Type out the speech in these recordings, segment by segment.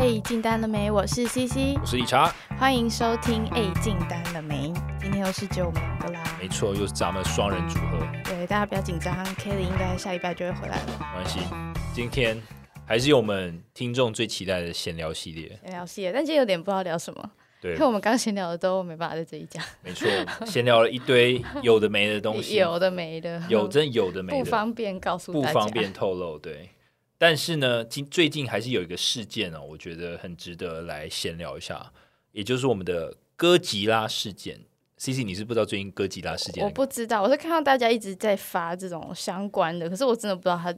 哎，进单了没？我是 CC，我是理查，欢迎收听。哎，进单了没？今天又是只有我们两个啦。没错，又是咱们双人组合。对，大家不要紧张，Kelly 应该下礼拜就会回来了。没关系，今天还是有我们听众最期待的闲聊系列。闲聊系列，但今天有点不知道聊什么。对，因为我们刚闲聊的都没办法在这里讲。没错，闲聊了一堆有的没的东西，有的没的，有真有的没的，不方便告诉，不方便透露。对。但是呢，今最近还是有一个事件哦，我觉得很值得来闲聊一下，也就是我们的哥吉拉事件。C C，你是不知道最近哥吉拉事件？我不知道，我是看到大家一直在发这种相关的，可是我真的不知道它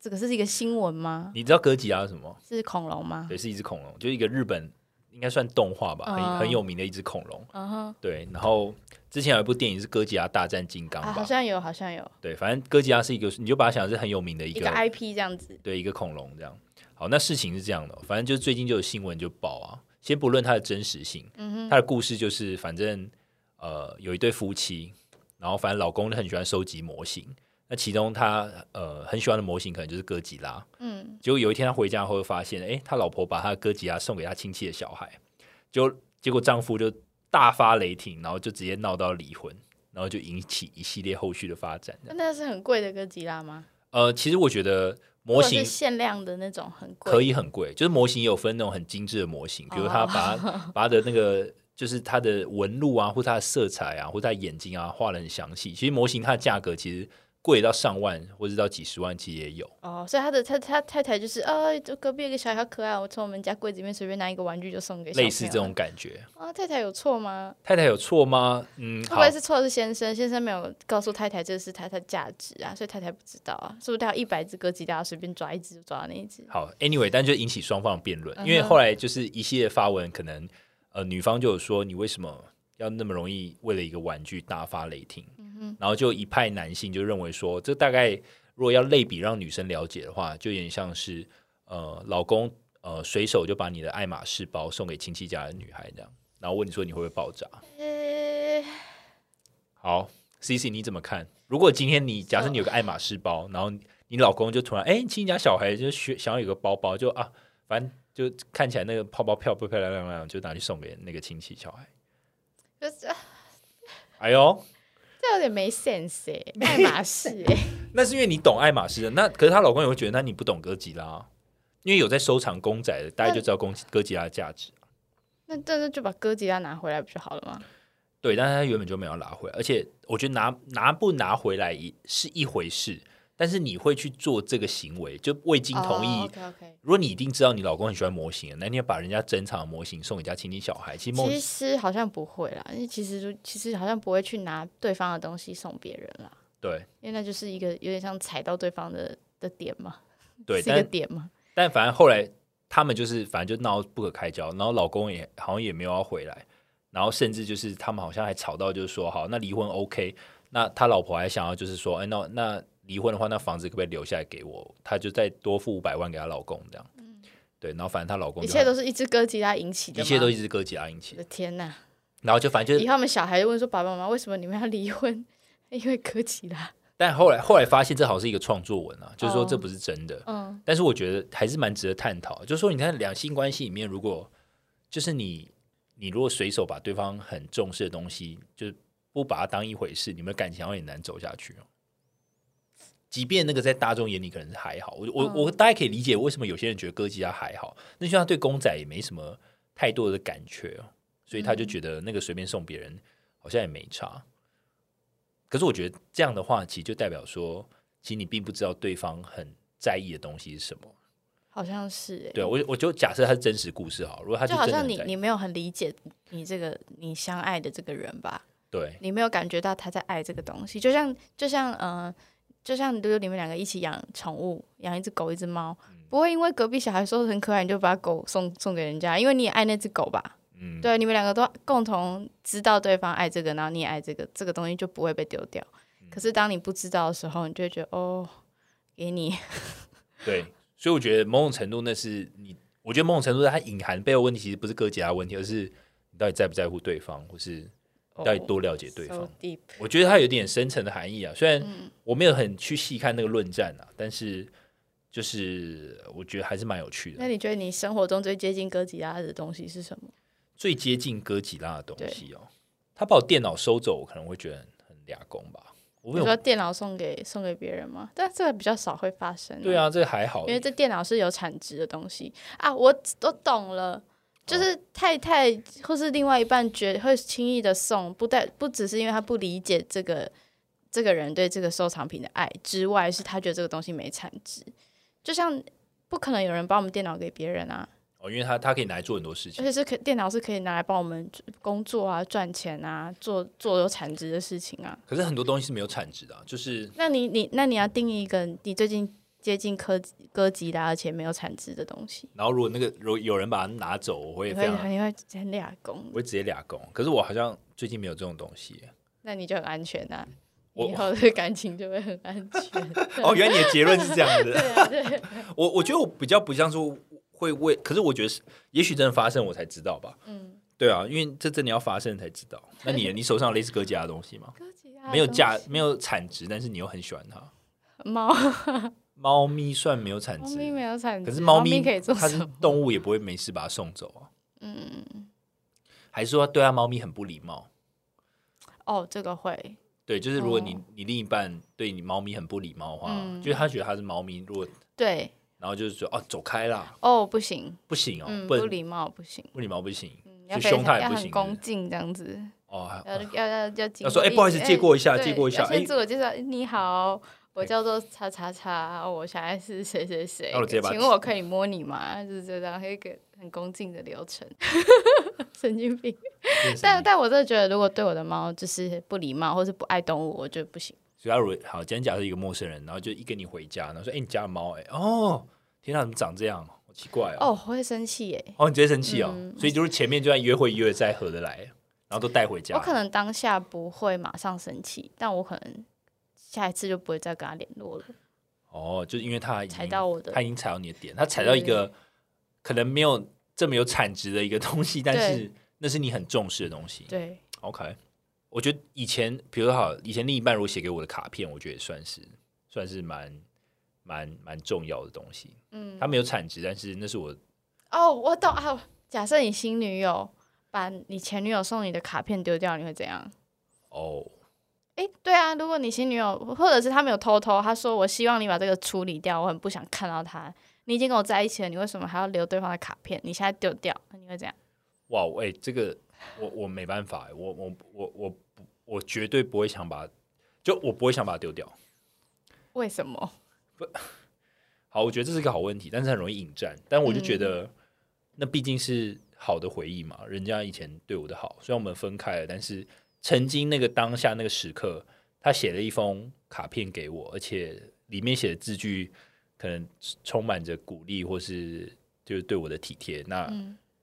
这个是一个新闻吗？你知道哥吉拉是什么？是恐龙吗？对，是一只恐龙，就一个日本。应该算动画吧，很很有名的一只恐龙。嗯哼，对。然后之前有一部电影是《哥吉拉大战金刚》吧？好像有，好像有。对，反正哥吉拉是一个，你就把它想是很有名的一个 IP 这样子。对，一个恐龙这样。好，那事情是这样的，反正就是最近就有新闻就报啊。先不论它的真实性，嗯哼，它的故事就是，反正呃有一对夫妻，然后反正老公很喜欢收集模型。那其中他呃很喜欢的模型可能就是哥吉拉，嗯，结果有一天他回家后发现，哎，他老婆把他的哥吉拉送给他亲戚的小孩，就结果丈夫就大发雷霆，然后就直接闹到离婚，然后就引起一系列后续的发展。那是很贵的哥吉拉吗？呃，其实我觉得模型限量的那种很贵，可以很贵，就是模型也有分那种很精致的模型，比如他把 把他的那个就是它的纹路啊，或它的色彩啊，或它眼睛啊画的很详细。其实模型它的价格其实。贵到上万，或者到几十万，其实也有。哦，所以他的他他太太就是，啊，就隔壁一个小孩好可爱，我从我们家柜子里面随便拿一个玩具就送给。类似这种感觉。啊，太太有错吗？太太有错吗？嗯，会不会是错的是先生？先生没有告诉太太这是太太价值啊，所以太太不知道啊，是不是他有一百只哥吉拉随便抓一只就抓到那一只？好，anyway，但就引起双方的辩论，因为后来就是一系列发文，可能呃女方就有说你为什么要那么容易为了一个玩具大发雷霆？然后就一派男性就认为说，这大概如果要类比让女生了解的话，就有点像是呃，老公呃随手就把你的爱马仕包送给亲戚家的女孩这样，然后问你说你会不会爆炸？好，C C 你怎么看？如果今天你假设你有个爱马仕包，然后你老公就突然哎，亲戚家小孩就学想要有个包包，就啊，反正就看起来那个泡泡漂不漂亮亮亮，就拿去送给那个亲戚小孩。就是，哎呦。这有点没 sense 哎，爱马仕哎，那是因为你懂爱马仕的。那可是她老公也会觉得，那你不懂哥吉拉，因为有在收藏公仔的，大家就知道公哥吉拉的价值。那但是就把哥吉拉拿回来不就好了吗？对，但是他原本就没有拿回来，而且我觉得拿拿不拿回来一是一回事。但是你会去做这个行为，就未经同意。如果你一定知道你老公很喜欢模型，那你要把人家珍藏的模型送给家亲戚小孩，其实其实好像不会啦，因为其实其实好像不会去拿对方的东西送别人啦。对，因为那就是一个有点像踩到对方的的点嘛，对，是一个点嘛。但反正后来他们就是反正就闹不可开交，然后老公也好像也没有要回来，然后甚至就是他们好像还吵到就是说好，那离婚 OK，那他老婆还想要就是说，哎，那那。离婚的话，那房子可不可以留下来给我？她就再多付五百万给她老公，这样。嗯，对，然后反正她老公一切都是一只歌吉拉引起的，一切都一只歌吉拉引起的。天哪！然后就反正就以后我们小孩就问说：“爸爸妈妈，为什么你们要离婚？因为哥吉拉。”但后来后来发现这好像是一个创作文啊，就是说这不是真的。嗯。但是我觉得还是蛮值得探讨。就是说，你看两性关系里面，如果就是你你如果随手把对方很重视的东西，就是不把它当一回事，你们感情好像也难走下去哦。即便那个在大众眼里可能是还好，我我我大家可以理解为什么有些人觉得哥吉拉还好，那就像对公仔也没什么太多的感觉哦，所以他就觉得那个随便送别人好像也没差。可是我觉得这样的话，其实就代表说，其实你并不知道对方很在意的东西是什么。好像是，对我我就假设他是真实故事哈，如果他就好像你你没有很理解你这个你相爱的这个人吧？对，你没有感觉到他在爱这个东西，就像就像嗯。就像如果你们两个一起养宠物，养一只狗一只猫，不会因为隔壁小孩说很可爱，你就把狗送送给人家，因为你也爱那只狗吧？嗯，对，你们两个都共同知道对方爱这个，然后你也爱这个，这个东西就不会被丢掉。可是当你不知道的时候，你就会觉得哦，给你。对，所以我觉得某种程度那是你，我觉得某种程度它隐含背后问题其实不是哥吉拉问题，而是你到底在不在乎对方，或是。要多了解对方，我觉得它有点深层的含义啊。虽然我没有很去细看那个论战啊，但是就是我觉得还是蛮有趣的。那你觉得你生活中最接近哥吉拉的东西是什么？最接近哥吉拉的东西哦，他把我电脑收走，我可能会觉得很俩工吧。我说电脑送给送给别人吗？但这个比较少会发生。对啊，这个还好，因为这电脑是有产值的东西啊。我都懂了，就是太太或是另外一半觉会轻易的送，不带不只是因为他不理解这个这个人对这个收藏品的爱之外，是他觉得这个东西没产值。就像不可能有人把我们电脑给别人啊。哦，因为他他可以拿来做很多事情，而且是可电脑是可以拿来帮我们工作啊、赚钱啊、做做有产值的事情啊。可是很多东西是没有产值的，就是那你你那你要定义一个你最近接近科科技的而且没有产值的东西。然后如果那个如果有人把它拿走，我会非常你会很俩工，我会直接俩工。可是我好像最近没有这种东西，那你就很安全啊，以后的感情就会很安全。哦，原来你的结论是这样子。对对，我我觉得我比较不像说。会为，可是我觉得是，也许真的发生，我才知道吧。嗯，对啊，因为这真的要发生才知道。那你你手上类似哥吉拉的东西吗？哥吉拉没有价，没有产值，但是你又很喜欢它。猫，猫咪算没有产值，猫咪没有产值，可是猫咪可以做，它是动物也不会没事把它送走啊。嗯，还是说对啊，猫咪很不礼貌？哦，这个会。对，就是如果你你另一半对你猫咪很不礼貌的话，就是他觉得他是猫咪，如果对。然后就是说哦，走开啦！哦，不行，不行哦，不礼貌，不行，不礼貌不行，就凶他也不行，恭敬这样子。哦，要要要要，要说哎，不好意思，借过一下，借过一下。先自我介绍，你好，我叫做叉叉叉，我现在是谁谁谁，请问我可以摸你吗？就是这样一个很恭敬的流程。神经病！但但我真的觉得，如果对我的猫就是不礼貌，或是不爱动物，我觉得不行。所以，如果好，今天假设一个陌生人，然后就一跟你回家，然后说：“哎，你家的猫，哎，哦。”天哪，怎么长这样？好奇怪哦！哦，我会生气耶。哦，你直接生气哦。所以就是前面就算约会约再合得来，然后都带回家。我可能当下不会马上生气，但我可能下一次就不会再跟他联络了。哦，就是因为他踩到我的，他已经踩到你的点，他踩到一个可能没有这么有产值的一个东西，但是那是你很重视的东西。对，OK。我觉得以前，比如说好，以前另一半如果写给我的卡片，我觉得也算是算是蛮。蛮蛮重要的东西，嗯，他没有产值，但是那是我哦，我懂啊。假设你新女友把你前女友送你的卡片丢掉，你会怎样？哦，哎，对啊，如果你新女友或者是他没有偷偷，他说我希望你把这个处理掉，我很不想看到他。你已经跟我在一起了，你为什么还要留对方的卡片？你现在丢掉，你会怎样？哇，哎，这个我我没办法，我我我我我绝对不会想把，就我不会想把它丢掉。为什么？不好，我觉得这是一个好问题，但是很容易引战。但我就觉得，那毕竟是好的回忆嘛，人家以前对我的好，虽然我们分开了，但是曾经那个当下那个时刻，他写了一封卡片给我，而且里面写的字句可能充满着鼓励，或是就是对我的体贴。那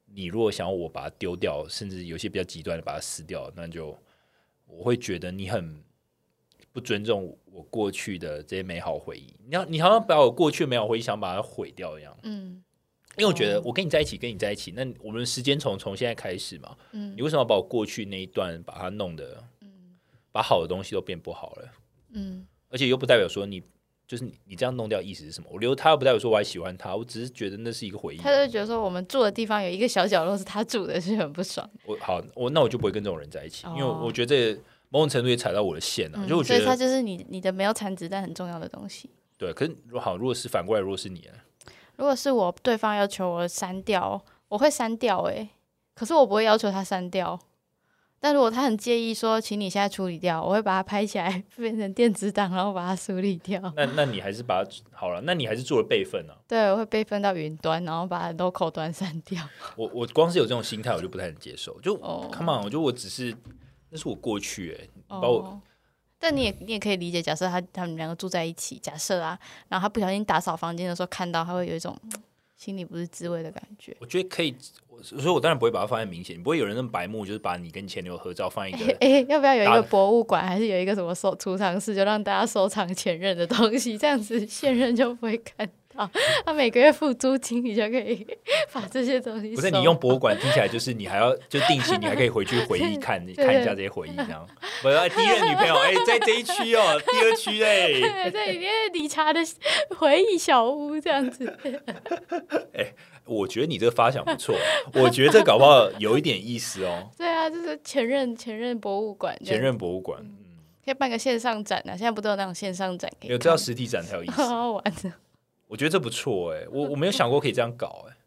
你如果想要我把它丢掉，甚至有些比较极端的把它撕掉，那就我会觉得你很。不尊重我过去的这些美好回忆，你要你好像把我过去的美好回忆想把它毁掉一样。嗯，因为我觉得我跟你在一起，跟你在一起，那我们时间从从现在开始嘛。嗯，你为什么要把我过去那一段把它弄得，嗯，把好的东西都变不好了？嗯，而且又不代表说你就是你你这样弄掉意思是什么？我留他又不代表说我还喜欢他，我只是觉得那是一个回忆。他就觉得说我们住的地方有一个小角落是他住的，是很不爽。我好，我那我就不会跟这种人在一起，因为我觉得。某种程度也踩到我的线了，就我觉得，所以它就是你你的没有产值但很重要的东西。对，可是如好，如果是反过来，如果是你，如果是我，对方要求我删掉，我会删掉，哎，可是我不会要求他删掉。但如果他很介意说，请你现在处理掉，我会把它拍起来 变成电子档，然后把它处理掉。那那你还是把它好了，那你还是做了备份呢？对，我会备份到云端，然后把 local 端删掉。我我光是有这种心态，我就不太能接受。就 come on，我觉得我只是。那是我过去哎，把我。但你也你也可以理解，假设他他们两个住在一起，假设啊，然后他不小心打扫房间的时候看到，他会有一种心里不是滋味的感觉。我觉得可以，所以我当然不会把它放在明显，不会有人那么白目，就是把你跟前女友合照放一个。哎，要不要有一个博物馆，还是有一个什么收储藏室，就让大家收藏前任的东西，这样子现任就不会看好，他每个月付租金，你就可以把这些东西。不是你用博物馆听起来就是你还要就定期，你还可以回去回忆看 看一下这些回忆，这样。我第一任女朋友哎，在这一区哦，第二区哎，在里面理查的回忆小屋这样子。哎，我觉得你这个发想不错，我觉得这搞不好有一点意思哦。对啊，就是前任前任博物馆，前任博物馆，嗯，可以办个线上展啊。现在不都有那种线上展？有，这要实体展才有意思，好好玩的。我觉得这不错哎，我我没有想过可以这样搞哎。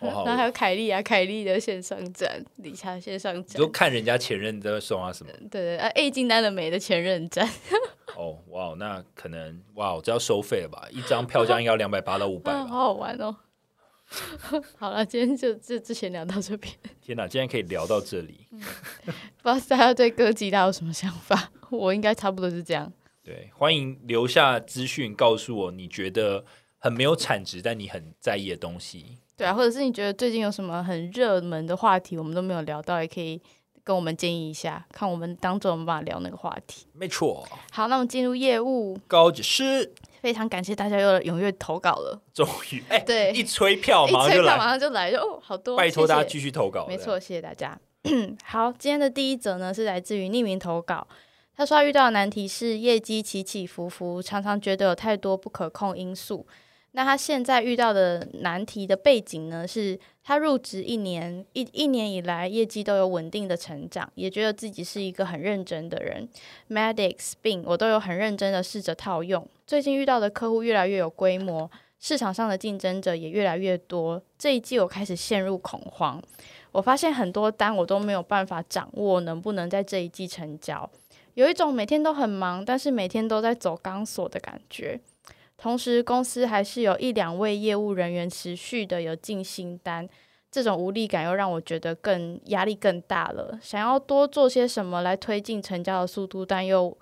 然后还有凯莉啊，凯莉的线上展，理查线上展，就看人家前任在送啊什么。对对啊，A 金单的美的前任展。哦哇，那可能哇，这要收费了吧？一张票价应该要两百八到五百。好好玩哦。好了，今天就就之前聊到这边。天哪，今天可以聊到这里。不知道大家对歌吉他有什么想法？我应该差不多是这样。对，欢迎留下资讯告诉我，你觉得很没有产值，但你很在意的东西。对啊，或者是你觉得最近有什么很热门的话题，我们都没有聊到，也可以跟我们建议一下，看我们当中有没有办法聊那个话题。没错。好，那我们进入业务高级师。非常感谢大家又踊跃投稿了，终于哎，对，一吹票 马上就来，马上就来，就哦，好多，拜托大家继续投稿。没错，谢谢大家。好，今天的第一则呢是来自于匿名投稿。他说遇到的难题是业绩起起伏伏，常常觉得有太多不可控因素。那他现在遇到的难题的背景呢，是他入职一年一一年以来，业绩都有稳定的成长，也觉得自己是一个很认真的人。Medics、Spin 我都有很认真的试着套用。最近遇到的客户越来越有规模，市场上的竞争者也越来越多。这一季我开始陷入恐慌，我发现很多单我都没有办法掌握能不能在这一季成交。有一种每天都很忙，但是每天都在走钢索的感觉。同时，公司还是有一两位业务人员持续的有进新单，这种无力感又让我觉得更压力更大了。想要多做些什么来推进成交的速度，但又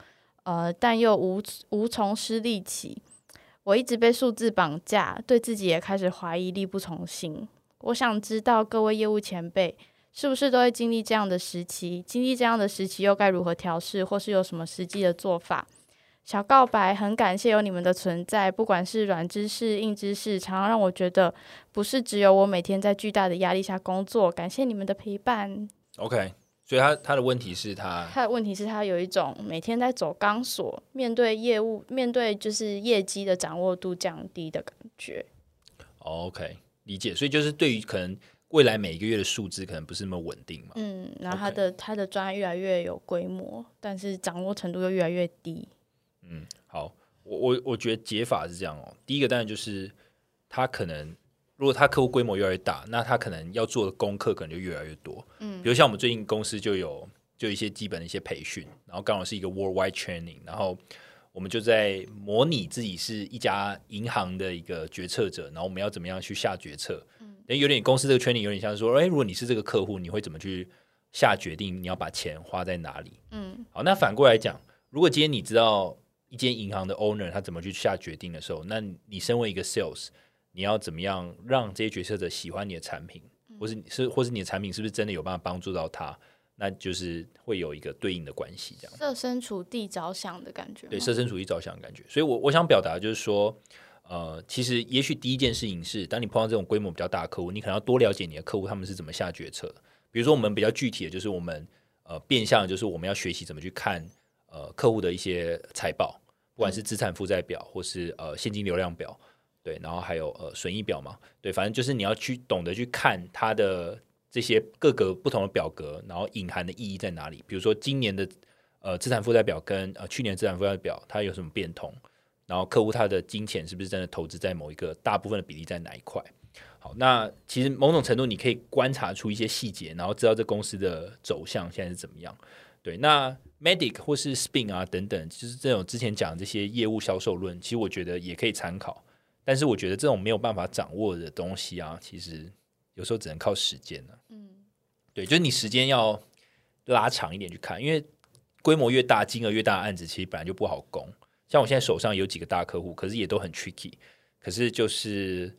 呃，但又无无从施力起。我一直被数字绑架，对自己也开始怀疑，力不从心。我想知道各位业务前辈。是不是都会经历这样的时期？经历这样的时期又该如何调试，或是有什么实际的做法？小告白，很感谢有你们的存在，不管是软知识、硬知识，常常让我觉得不是只有我每天在巨大的压力下工作。感谢你们的陪伴。OK，所以他他的问题是他他的问题是他有一种每天在走钢索，面对业务，面对就是业绩的掌握度降低的感觉。OK，理解。所以就是对于可能。未来每一个月的数字可能不是那么稳定嘛？嗯，然后他的他的专案越来越有规模，但是掌握程度又越来越低。嗯，好，我我我觉得解法是这样哦。第一个当然就是他可能，如果他客户规模越来越大，那他可能要做的功课可能就越来越多。嗯，比如像我们最近公司就有就一些基本的一些培训，然后刚好是一个 worldwide training，然后我们就在模拟自己是一家银行的一个决策者，然后我们要怎么样去下决策。有点公司这个圈里有点像说，哎，如果你是这个客户，你会怎么去下决定？你要把钱花在哪里？嗯，好，那反过来讲，如果今天你知道一间银行的 owner 他怎么去下决定的时候，那你身为一个 sales，你要怎么样让这些决策者喜欢你的产品，或是是或是你的产品是不是真的有办法帮助到他？那就是会有一个对应的关系，这样设身处地着想的感觉，对，设身处地着想的感觉。所以，我我想表达就是说。呃，其实也许第一件事情是，当你碰到这种规模比较大的客户，你可能要多了解你的客户他们是怎么下决策的。比如说，我们比较具体的就是我们呃变相就是我们要学习怎么去看呃客户的一些财报，不管是资产负债表或是呃现金流量表，对，然后还有呃损益表嘛，对，反正就是你要去懂得去看它的这些各个不同的表格，然后隐含的意义在哪里。比如说今年的呃资产负债表跟呃去年资产负债表它有什么变通？然后客户他的金钱是不是真的投资在某一个大部分的比例在哪一块？好，那其实某种程度你可以观察出一些细节，然后知道这公司的走向现在是怎么样。对，那 Medic 或是 Spin 啊等等，就是这种之前讲这些业务销售论，其实我觉得也可以参考。但是我觉得这种没有办法掌握的东西啊，其实有时候只能靠时间了。嗯，对，就是你时间要拉长一点去看，因为规模越大、金额越大的案子，其实本来就不好攻。像我现在手上有几个大客户，可是也都很 tricky，可是就是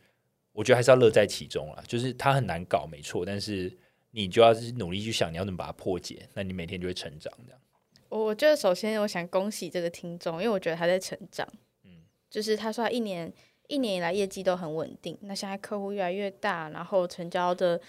我觉得还是要乐在其中啊，就是它很难搞，没错，但是你就要努力去想你要怎么把它破解，那你每天就会成长。这样，我我觉得首先我想恭喜这个听众，因为我觉得他在成长，嗯，就是他说他一年一年以来业绩都很稳定，那现在客户越来越大，然后成交的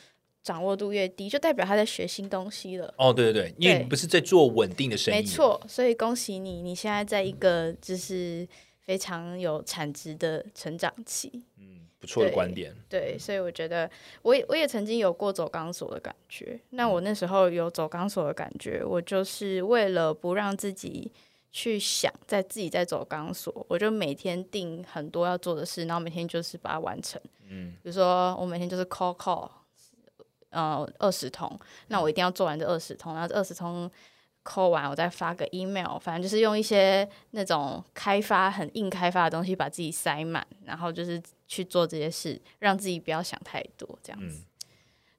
掌握度越低，就代表他在学新东西了。哦，对对对，因为你不是在做稳定的生意，没错，所以恭喜你，你现在在一个就是非常有产值的成长期。嗯不错的观点，对，所以我觉得我也我也曾经有过走钢索的感觉。那我那时候有走钢索的感觉，我就是为了不让自己去想在自己在走钢索，我就每天定很多要做的事，然后每天就是把它完成。嗯，比如说我每天就是 call call，呃，二十通，那我一定要做完这二十通，然后这二十通。扣完，我再发个 email，反正就是用一些那种开发很硬开发的东西把自己塞满，然后就是去做这些事，让自己不要想太多，这样子。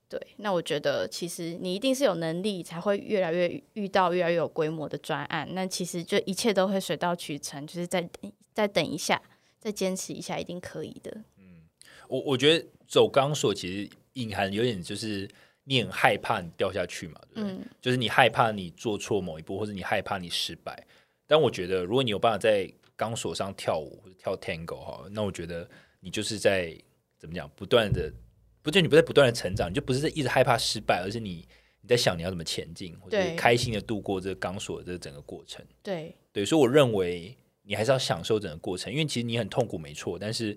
对，那我觉得其实你一定是有能力，才会越来越遇到越来越有规模的专案。那其实就一切都会水到渠成，就是再再等一下，再坚持一下，一定可以的。嗯，我我觉得走钢索其实隐含有点就是。你很害怕你掉下去嘛？对不对？就是你害怕你做错某一步，或者你害怕你失败。但我觉得，如果你有办法在钢索上跳舞或者跳 tango 哈，那我觉得你就是在怎么讲，不断的，不就你不在不断的成长，你就不是在一直害怕失败，而是你你在想你要怎么前进，或者开心的度过这个钢索的这整个过程。对对，所以我认为你还是要享受整个过程，因为其实你很痛苦，没错，但是。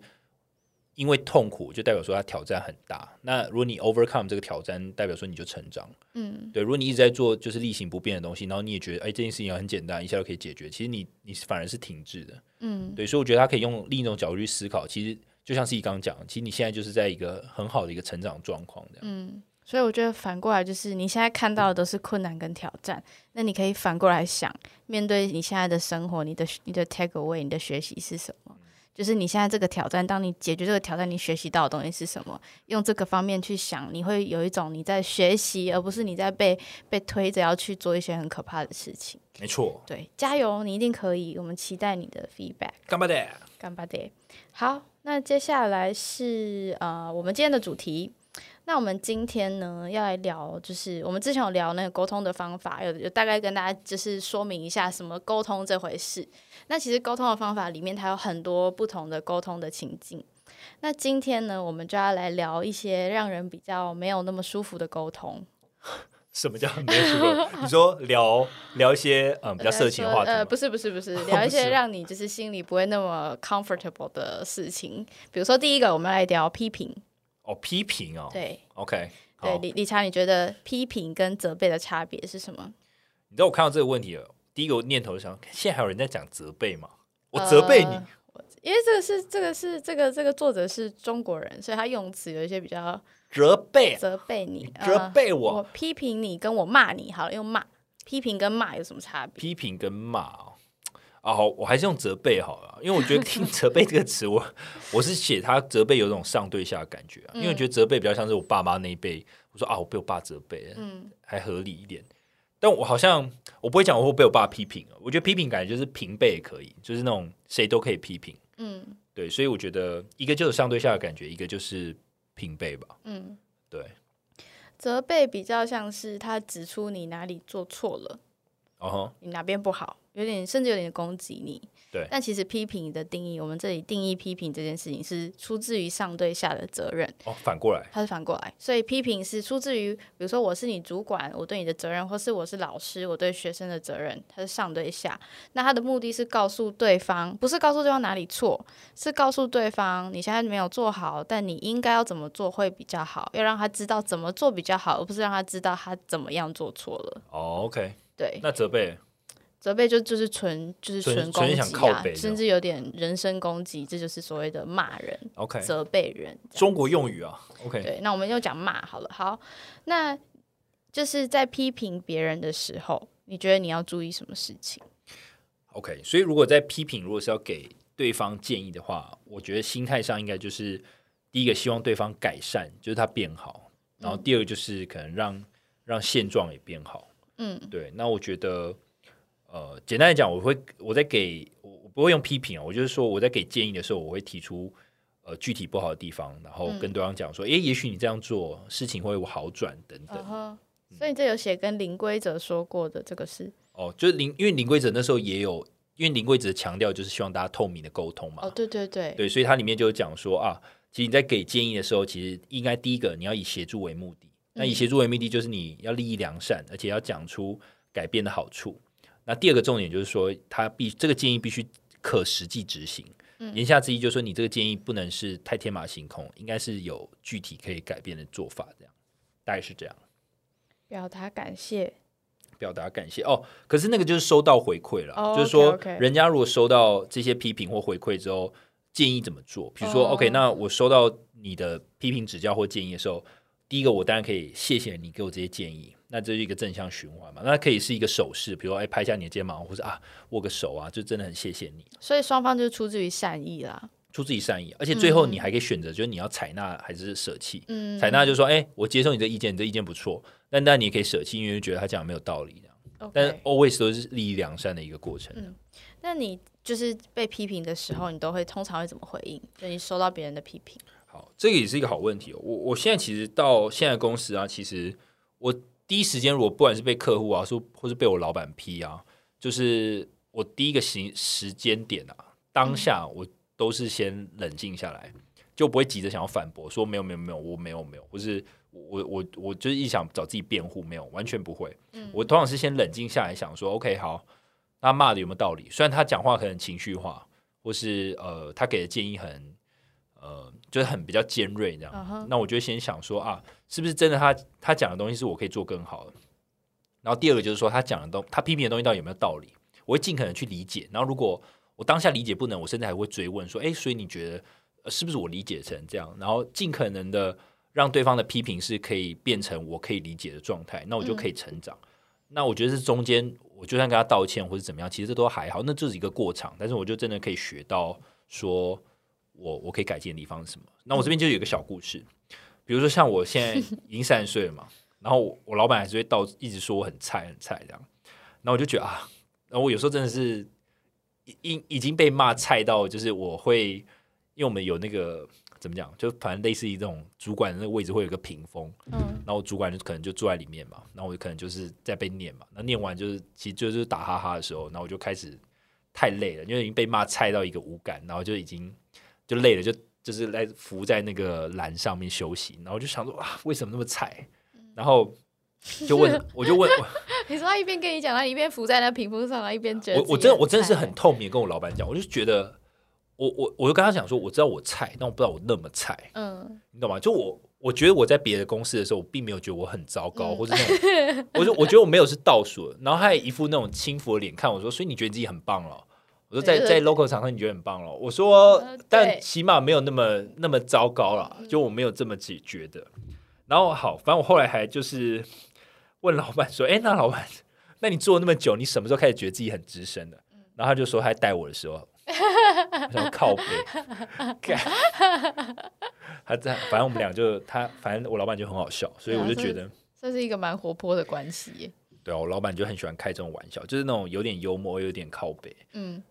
因为痛苦就代表说它挑战很大。那如果你 overcome 这个挑战，代表说你就成长。嗯，对。如果你一直在做就是例行不变的东西，然后你也觉得哎这件事情很简单，一下就可以解决，其实你你反而是停滞的。嗯，对。所以我觉得他可以用另一种角度去思考，其实就像是你刚刚讲，其实你现在就是在一个很好的一个成长状况这样。嗯，所以我觉得反过来就是你现在看到的都是困难跟挑战，那你可以反过来想，面对你现在的生活，你的你的 take away，你的学习是什么？就是你现在这个挑战，当你解决这个挑战，你学习到的东西是什么？用这个方面去想，你会有一种你在学习，而不是你在被被推着要去做一些很可怕的事情。没错，对，加油，你一定可以。我们期待你的 feedback。干巴爹，干巴爹。好，那接下来是呃，我们今天的主题。那我们今天呢，要来聊，就是我们之前有聊那个沟通的方法，有有大概跟大家就是说明一下什么沟通这回事。那其实沟通的方法里面，它有很多不同的沟通的情境。那今天呢，我们就要来聊一些让人比较没有那么舒服的沟通。什么叫没有舒服？你说聊聊一些嗯比较色情的话题？呃，不是不是不是，聊一些 让你就是心里不会那么 comfortable 的事情。比如说第一个，我们来聊批评。哦，批评哦，对，OK，对，理理查，你觉得批评跟责备的差别是什么？你知道我看到这个问题了，第一个念头想，现在还有人在讲责备吗？我责备你，因为这个是这个是这个这个作者是中国人，所以他用词有一些比较责备，责备你，责备我，批评你，跟我骂你，好了，用骂，批评跟骂有什么差别？批评跟骂。哦，我还是用责备好了，因为我觉得听责备这个词，我 我是写他责备有种上对下的感觉啊，因为我觉得责备比较像是我爸妈那一辈，我说啊，我被我爸责备，嗯，还合理一点。但我好像我不会讲我会被我爸批评啊，我觉得批评感觉就是平辈也可以，就是那种谁都可以批评，嗯，对，所以我觉得一个就是上对下的感觉，一个就是平辈吧，嗯，对，责备比较像是他指出你哪里做错了，哦，你哪边不好。有点，甚至有点攻击你。对，但其实批评的定义，我们这里定义批评这件事情是出自于上对下的责任。哦，反过来，它是反过来，所以批评是出自于，比如说我是你主管，我对你的责任，或是我是老师，我对学生的责任，它是上对下。那他的目的是告诉对方，不是告诉对方哪里错，是告诉对方你现在没有做好，但你应该要怎么做会比较好，要让他知道怎么做比较好，而不是让他知道他怎么样做错了。哦，OK，对，那责备。责备就就是纯就是纯攻击啊，甚至有点人身攻击，这就是所谓的骂人。OK，责备人，中国用语啊。OK，对，那我们又讲骂好了。好，那就是在批评别人的时候，你觉得你要注意什么事情？OK，所以如果在批评，如果是要给对方建议的话，我觉得心态上应该就是第一个希望对方改善，就是他变好，然后第二个就是可能让让现状也变好。嗯，对，那我觉得。呃，简单来讲，我会我在给我我不会用批评啊，我就是说我在给建议的时候，我会提出呃具体不好的地方，然后跟对方讲说，哎，也许你这样做事情会有好转等等。所以这有写跟林规则说过的这个事哦，就是林因为林规则那时候也有因为林规则强调就是希望大家透明的沟通嘛。哦，对对对，对，所以它里面就讲说啊，其实你在给建议的时候，其实应该第一个你要以协助为目的。那以协助为目的，就是你要利益良善，而且要讲出改变的好处。那第二个重点就是说，他必这个建议必须可实际执行。言下之意就是说，你这个建议不能是太天马行空，应该是有具体可以改变的做法。这样大概是这样。表达感谢，表达感谢哦。可是那个就是收到回馈了，就是说，人家如果收到这些批评或回馈之后，建议怎么做？比如说，OK，那我收到你的批评指教或建议的时候。第一个，我当然可以谢谢你给我这些建议，那这是一个正向循环嘛？那可以是一个手势，比如哎拍一下你的肩膀，或者啊握个手啊，就真的很谢谢你。所以双方就是出自于善意啦，出自于善意，而且最后你还可以选择，就是你要采纳还是舍弃。嗯，采纳就是说，哎，我接受你的意见，你的意见不错，但但你也可以舍弃，因为觉得他讲的没有道理这样。但 always 都是利益良善的一个过程。嗯，那你就是被批评的时候，你都会通常会怎么回应？就你收到别人的批评。好，这个也是一个好问题。我我现在其实到现在公司啊，其实我第一时间如果不管是被客户啊说，或是被我老板批啊，就是我第一个时时间点啊，当下我都是先冷静下来，就不会急着想要反驳，说没有没有没有，我没有没有，或是我我我就是一想找自己辩护，没有完全不会。嗯，我通常是先冷静下来想说，OK，好，他骂的有没有道理？虽然他讲话可能情绪化，或是呃，他给的建议很。呃，就是很比较尖锐这样，那我就先想说啊，是不是真的他他讲的东西是我可以做更好的？然后第二个就是说，他讲的东他批评的东西到底有没有道理？我会尽可能去理解。然后如果我当下理解不能，我甚至还会追问说，哎，所以你觉得是不是我理解成这样？然后尽可能的让对方的批评是可以变成我可以理解的状态，那我就可以成长。那我觉得是中间，我就算跟他道歉或者怎么样，其实都还好，那就是一个过场。但是我就真的可以学到说。我我可以改进的地方是什么？那我这边就有一个小故事，比如说像我现在已经三十岁了嘛，然后我我老板还是会到一直说我很菜很菜这样，然后我就觉得啊，然后我有时候真的是已已经被骂菜到，就是我会因为我们有那个怎么讲，就反正类似于这种主管的那个位置会有一个屏风，嗯，然后主管就可能就坐在里面嘛，然后我可能就是在被念嘛，那念完就是其实就是打哈哈的时候，然后我就开始太累了，因为已经被骂菜到一个无感，然后就已经。就累了，就就是来浮在那个栏上面休息，然后就想说啊，为什么那么菜？然后就问，我就问，你说他一边跟你讲，他一边浮在那屏风上，一边觉得我我真的我真的是很透明，跟我老板讲，我就觉得我我我就跟他讲说，我知道我菜，但我不知道我那么菜，嗯，你懂吗？就我我觉得我在别的公司的时候，我并没有觉得我很糟糕，或者那种，我就我觉得我没有是倒数，然后他也一副那种轻浮的脸看我说，所以你觉得自己很棒了。我说在在 local 场合你觉得很棒了，我说但起码没有那么那么糟糕了，就我没有这么觉觉得。然后好，反正我后来还就是 问老板说：“哎，那老板，那你做那么久，你什么时候开始觉得自己很资深的？”然后他就说他带我的时候，想靠背，他在反正我们俩就他反正我老板就很好笑，所以我就觉得这是一个蛮活泼的关系。对啊，我老板就很喜欢开这种玩笑，就是那种有点幽默，有点靠背。嗯。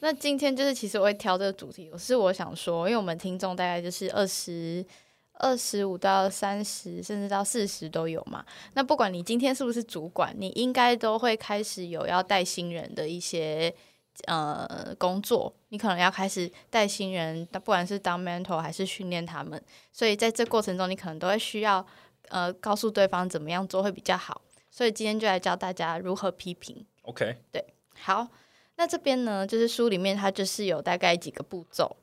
那今天就是其实我会挑这个主题，我是我想说，因为我们听众大概就是二十二十五到三十，甚至到四十都有嘛。那不管你今天是不是主管，你应该都会开始有要带新人的一些呃工作，你可能要开始带新人，不管是当 mentor 还是训练他们。所以在这过程中，你可能都会需要呃告诉对方怎么样做会比较好。所以今天就来教大家如何批评。OK，对，好。那这边呢，就是书里面它就是有大概几个步骤，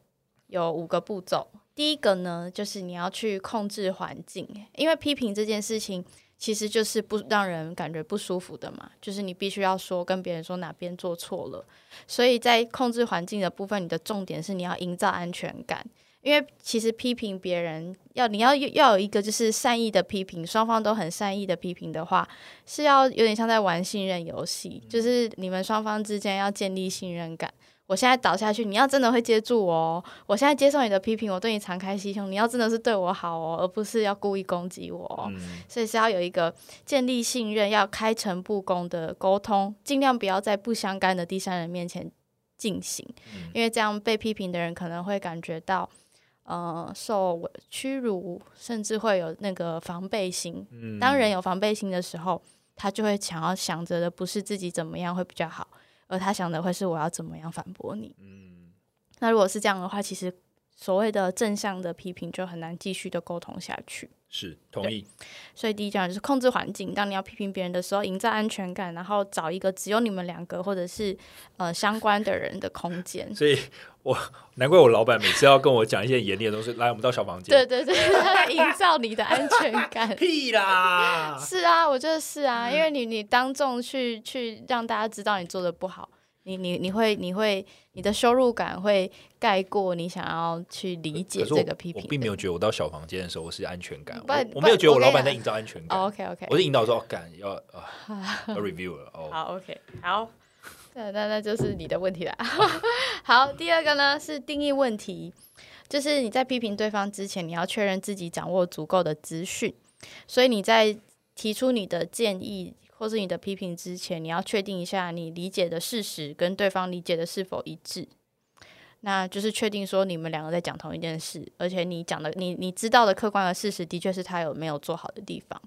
有五个步骤。第一个呢，就是你要去控制环境，因为批评这件事情其实就是不让人感觉不舒服的嘛，就是你必须要说跟别人说哪边做错了。所以在控制环境的部分，你的重点是你要营造安全感。因为其实批评别人要你要要有一个就是善意的批评，双方都很善意的批评的话，是要有点像在玩信任游戏，就是你们双方之间要建立信任感。我现在倒下去，你要真的会接住我哦。我现在接受你的批评，我对你敞开心胸，你要真的是对我好哦，而不是要故意攻击我。所以是要有一个建立信任、要开诚布公的沟通，尽量不要在不相干的第三人面前进行，因为这样被批评的人可能会感觉到。呃，受屈辱，甚至会有那个防备心。当人有防备心的时候，他就会想要想着的不是自己怎么样会比较好，而他想的会是我要怎么样反驳你。嗯，那如果是这样的话，其实所谓的正向的批评就很难继续的沟通下去。是同意，所以第一讲就是控制环境。当你要批评别人的时候，营造安全感，然后找一个只有你们两个或者是呃相关的人的空间。所以我难怪我老板每次要跟我讲一些严厉的东西，来，我们到小房间。对对对，营造你的安全感。屁啦！是啊，我觉得是啊，因为你你当众去去让大家知道你做的不好。你你你会你会你的羞辱感会盖过你想要去理解这个批评。我并没有觉得我到小房间的时候我是安全感，我我没有觉得我老板在营造安全感。OK OK，我是引导说，敢要啊 要 review 了。哦好 OK，好，那那那就是你的问题了。好，第二个呢是定义问题，就是你在批评对方之前，你要确认自己掌握足够的资讯，所以你在提出你的建议。或是你的批评之前，你要确定一下你理解的事实跟对方理解的是否一致，那就是确定说你们两个在讲同一件事，而且你讲的你你知道的客观的事实的确是他有没有做好的地方。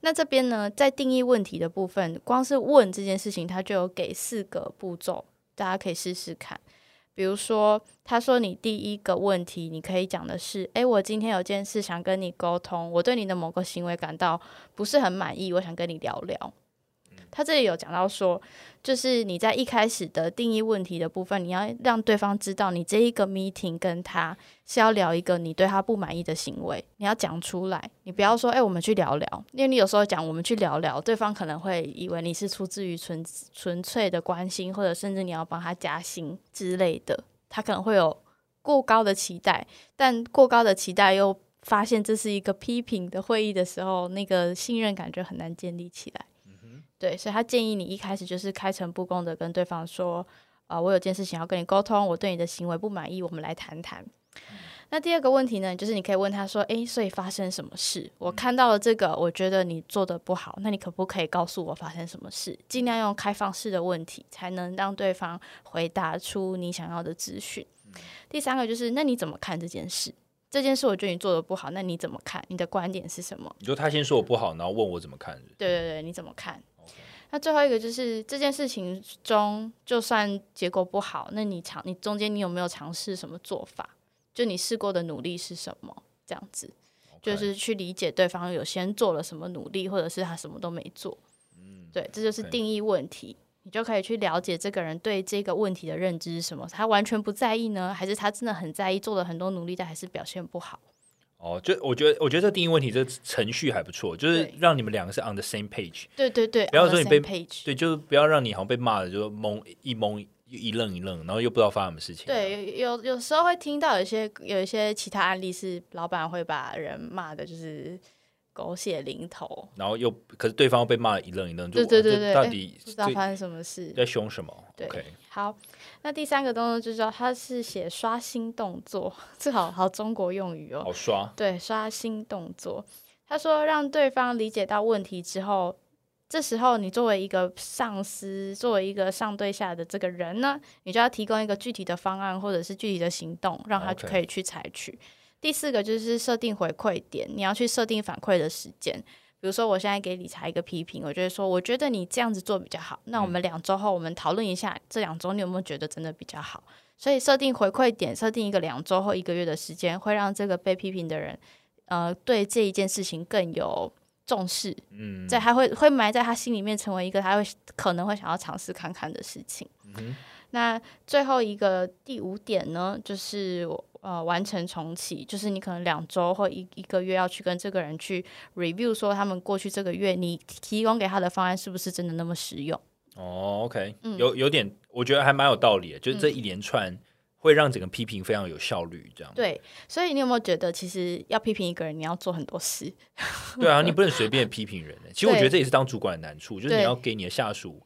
那这边呢，在定义问题的部分，光是问这件事情，他就有给四个步骤，大家可以试试看。比如说，他说你第一个问题，你可以讲的是：诶，我今天有件事想跟你沟通，我对你的某个行为感到不是很满意，我想跟你聊聊。他这里有讲到说，就是你在一开始的定义问题的部分，你要让对方知道，你这一个 meeting 跟他是要聊一个你对他不满意的行为，你要讲出来，你不要说，哎，我们去聊聊，因为你有时候讲我们去聊聊，对方可能会以为你是出自于纯纯粹的关心，或者甚至你要帮他加薪之类的，他可能会有过高的期待，但过高的期待又发现这是一个批评的会议的时候，那个信任感就很难建立起来。对，所以他建议你一开始就是开诚布公的跟对方说，呃，我有件事情要跟你沟通，我对你的行为不满意，我们来谈谈。那第二个问题呢，就是你可以问他说，诶，所以发生什么事？我看到了这个，我觉得你做的不好，那你可不可以告诉我发生什么事？尽量用开放式的问题，才能让对方回答出你想要的资讯。第三个就是，那你怎么看这件事？这件事我觉得你做的不好，那你怎么看？你的观点是什么？你说他先说我不好，然后问我怎么看？对对对，你怎么看？那最后一个就是这件事情中，就算结果不好，那你尝你中间你有没有尝试什么做法？就你试过的努力是什么？这样子，就是去理解对方有先做了什么努力，或者是他什么都没做。嗯，对，这就是定义问题，你就可以去了解这个人对这个问题的认知是什么。他完全不在意呢，还是他真的很在意，做了很多努力，但还是表现不好？哦，就我觉得，我觉得这定义问题，这程序还不错，就是让你们两个是 on the same page。对对对，不要说你被对，就是不要让你好像被骂的，就懵一懵一愣一愣，然后又不知道发生什么事情。对，有有时候会听到有些有一些其他案例是老板会把人骂的，就是。狗血淋头，然后又可是对方被骂一愣一愣，对对对对，到底不知道发生什么事，在凶什么？对，好，那第三个动作就是说他是写刷新动作，这好好中国用语哦，好刷，对，刷新动作。他说让对方理解到问题之后，这时候你作为一个上司，作为一个上对下的这个人呢，你就要提供一个具体的方案或者是具体的行动，让他可以去采取。第四个就是设定回馈点，你要去设定反馈的时间。比如说，我现在给理财一个批评，我就会说，我觉得你这样子做比较好。那我们两周后，我们讨论一下，这两周你有没有觉得真的比较好？所以设定回馈点，设定一个两周后一个月的时间，会让这个被批评的人，呃，对这一件事情更有重视。嗯，在他会会埋在他心里面，成为一个他会可能会想要尝试看看的事情。嗯，那最后一个第五点呢，就是我。呃，完成重启就是你可能两周或一一个月要去跟这个人去 review，说他们过去这个月你提供给他的方案是不是真的那么实用？哦，OK，有有点，我觉得还蛮有道理的，就是这一连串会让整个批评非常有效率，这样。对，所以你有没有觉得，其实要批评一个人，你要做很多事？对啊，你不能随便批评人。其实我觉得这也是当主管的难处，就是你要给你的下属，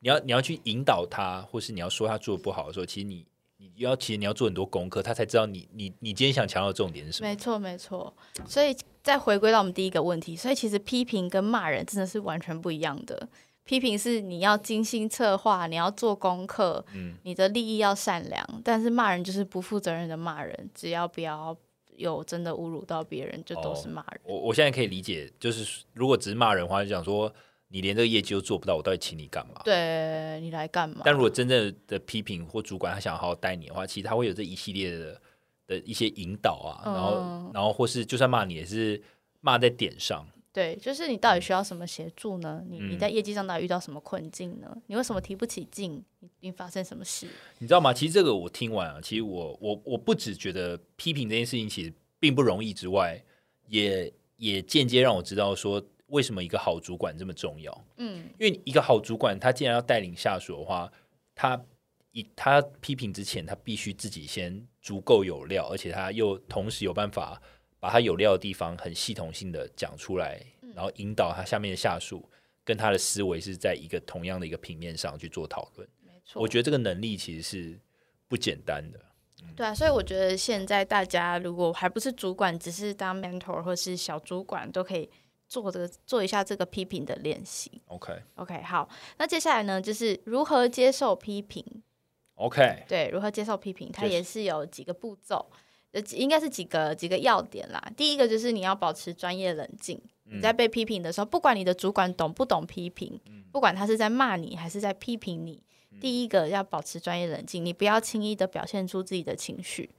你要你要去引导他，或是你要说他做的不好的时候，其实你。你要其实你要做很多功课，他才知道你你你今天想强调的重点是什么。没错没错，所以再回归到我们第一个问题，所以其实批评跟骂人真的是完全不一样的。批评是你要精心策划，你要做功课，嗯，你的利益要善良，但是骂人就是不负责任的骂人，只要不要有真的侮辱到别人，就都是骂人。我我现在可以理解，就是如果只是骂人的话，就讲说。你连这个业绩都做不到，我到底请你干嘛？对你来干嘛？但如果真正的批评或主管他想好好带你的话，其实他会有这一系列的的一些引导啊，然后然后或是就算骂你也是骂在点上。对，就是你到底需要什么协助呢？你你在业绩上到底遇到什么困境呢？你为什么提不起劲？你发生什么事？你知道吗？其实这个我听完啊，其实我我我不只觉得批评这件事情其实并不容易之外，也也间接让我知道说。为什么一个好主管这么重要？嗯，因为一个好主管，他既然要带领下属的话，他以他批评之前，他必须自己先足够有料，而且他又同时有办法把他有料的地方很系统性的讲出来，然后引导他下面的下属跟他的思维是在一个同样的一个平面上去做讨论。没错，我觉得这个能力其实是不简单的。对啊，所以我觉得现在大家如果还不是主管，只是当 mentor 或是小主管，都可以。做这个做一下这个批评的练习。OK，OK，好。那接下来呢，就是如何接受批评。OK，对，如何接受批评，它也是有几个步骤，呃，应该是几个几个要点啦。第一个就是你要保持专业冷静。你在被批评的时候，不管你的主管懂不懂批评，不管他是在骂你还是在批评你，第一个要保持专业冷静，你不要轻易的表现出自己的情绪。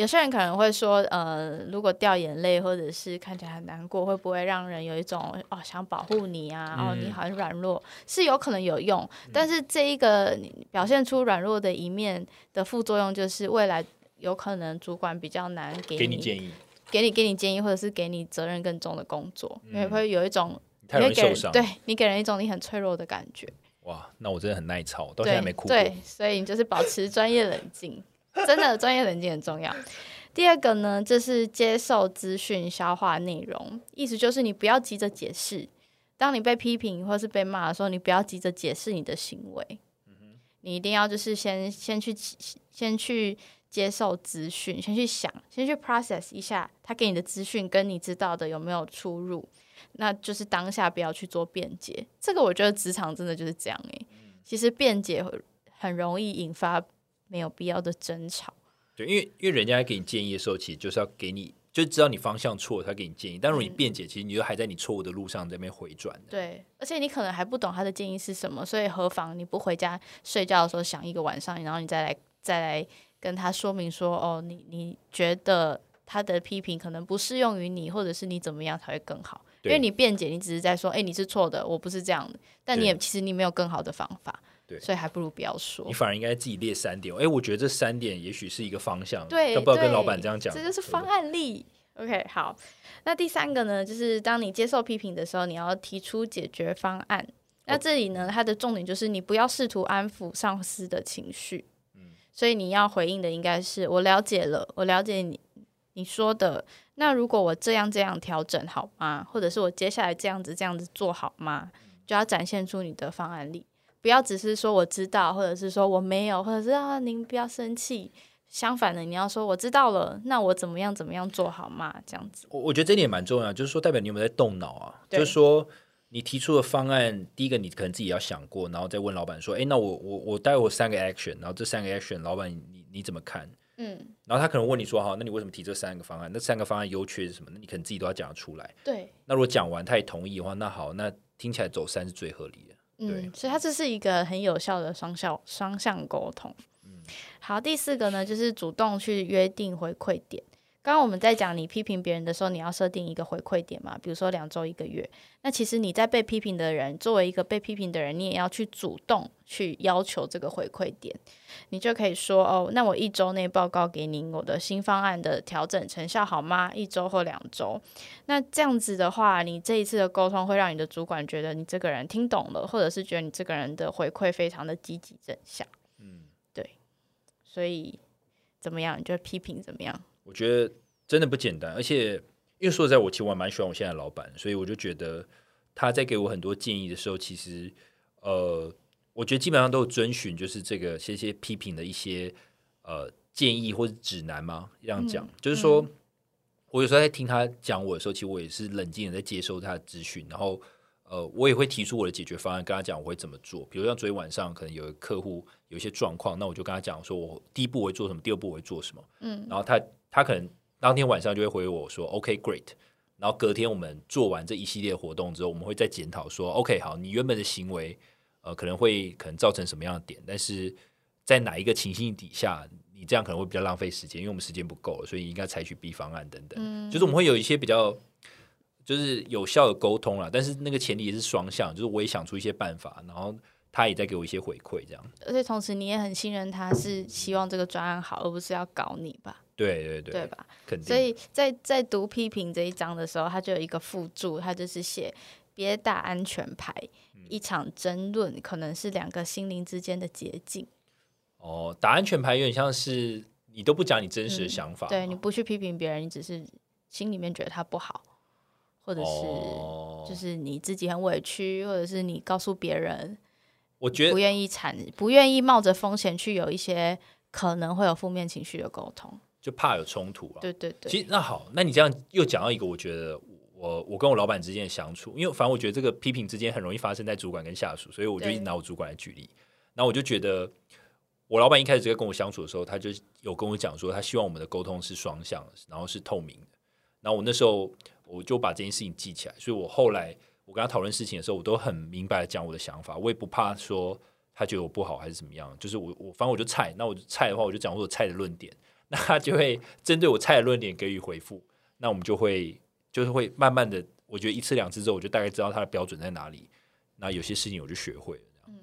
有些人可能会说，呃，如果掉眼泪或者是看起来很难过，会不会让人有一种哦想保护你啊？哦，你很软弱，是有可能有用。但是这一个表现出软弱的一面的副作用，就是未来有可能主管比较难给你建议，给你给你建议，或者是给你责任更重的工作，因为会有一种太容易受伤，对你给人一种你很脆弱的感觉。哇，那我真的很耐操，到现在没哭过。对，所以你就是保持专业冷静。真的专业冷静很重要。第二个呢，就是接受资讯、消化内容，意思就是你不要急着解释。当你被批评或是被骂的时候，你不要急着解释你的行为。你一定要就是先先去先去接受资讯，先去想，先去 process 一下他给你的资讯跟你知道的有没有出入。那就是当下不要去做辩解。这个我觉得职场真的就是这样诶。其实辩解很容易引发。没有必要的争吵，对，因为因为人家给你建议的时候，其实就是要给你，就知道你方向错，他给你建议。但如果你辩解，其实你就还在你错误的路上在那边回转。对，而且你可能还不懂他的建议是什么，所以何妨你不回家睡觉的时候想一个晚上，然后你再来再来跟他说明说，哦，你你觉得他的批评可能不适用于你，或者是你怎么样才会更好？因为你辩解，你只是在说，哎，你是错的，我不是这样的，但你也其实你没有更好的方法。所以还不如不要说。你反而应该自己列三点。哎，我觉得这三点也许是一个方向。对，要不要跟老板这样讲？这就是方案力。OK，好。那第三个呢，就是当你接受批评的时候，你要提出解决方案。那这里呢，它的重点就是你不要试图安抚上司的情绪。嗯。所以你要回应的应该是：我了解了，我了解你你说的。那如果我这样这样调整好吗？或者是我接下来这样子这样子做好吗？就要展现出你的方案力。不要只是说我知道，或者是说我没有，或者是啊，您不要生气。相反的，你要说我知道了，那我怎么样怎么样做好嘛？这样子。我我觉得这点蛮重要，就是说代表你有没有在动脑啊？就是说你提出的方案，第一个你可能自己要想过，然后再问老板说：“哎，那我我我待会三个 action，然后这三个 action，老板你你怎么看？”嗯，然后他可能问你说：“好，那你为什么提这三个方案？那三个方案优缺是什么？那你可能自己都要讲得出来。”对。那如果讲完他也同意的话，那好，那听起来走三是最合理的。嗯，所以它这是一个很有效的双向双向沟通。嗯，好，第四个呢，就是主动去约定回馈点。刚刚我们在讲你批评别人的时候，你要设定一个回馈点嘛，比如说两周、一个月。那其实你在被批评的人，作为一个被批评的人，你也要去主动去要求这个回馈点。你就可以说哦，那我一周内报告给您我的新方案的调整成效好吗？一周或两周。那这样子的话，你这一次的沟通会让你的主管觉得你这个人听懂了，或者是觉得你这个人的回馈非常的积极正向。嗯，对。所以怎么样？你觉得批评怎么样？我觉得真的不简单，而且因为说实在，我其实我蛮喜欢我现在老板，所以我就觉得他在给我很多建议的时候，其实呃，我觉得基本上都有遵循，就是这个些些批评的一些呃建议或者指南嘛。这样讲，就是说我有时候在听他讲我的时候，其实我也是冷静的在接收他的资讯，然后呃，我也会提出我的解决方案，跟他讲我会怎么做。比如像昨天晚上可能有客户有一些状况，那我就跟他讲说，我第一步会做什么，第二步会做什么。嗯，然后他。他可能当天晚上就会回我说：“OK，Great。”然后隔天我们做完这一系列活动之后，我们会再检讨说，OK，好，你原本的行为，呃，可能会可能造成什么样的点，但是在哪一个情形底下，你这样可能会比较浪费时间，因为我们时间不够了，所以应该采取 B 方案等等。就是我们会有一些比较就是有效的沟通了，但是那个前提也是双向，就是我也想出一些办法，然后。他也在给我一些回馈，这样。而且同时，你也很信任他，是希望这个专案好，而不是要搞你吧？对对对，对吧？肯定。所以在在读批评这一章的时候，他就有一个附注，他就是写别打安全牌，一场争论可能是两个心灵之间的捷径。哦，打安全牌有点像是你都不讲你真实的想法，对你不去批评别人，你只是心里面觉得他不好，或者是就是你自己很委屈，或者是你告诉别人。我觉得不愿意产，不愿意冒着风险去有一些可能会有负面情绪的沟通，就怕有冲突啊。对对对。其实那好，那你这样又讲到一个，我觉得我我跟我老板之间的相处，因为反正我觉得这个批评之间很容易发生在主管跟下属，所以我就一直拿我主管来举例。然后我就觉得，我老板一开始在跟我相处的时候，他就有跟我讲说，他希望我们的沟通是双向，然后是透明的。然后我那时候我就把这件事情记起来，所以我后来。我跟他讨论事情的时候，我都很明白的讲我的想法，我也不怕说他觉得我不好还是怎么样。就是我我反正我就菜，那我就菜的话，我就讲我菜的论点，那他就会针对我菜的论点给予回复。那我们就会就是会慢慢的，我觉得一次两次之后，我就大概知道他的标准在哪里。那有些事情我就学会了。嗯，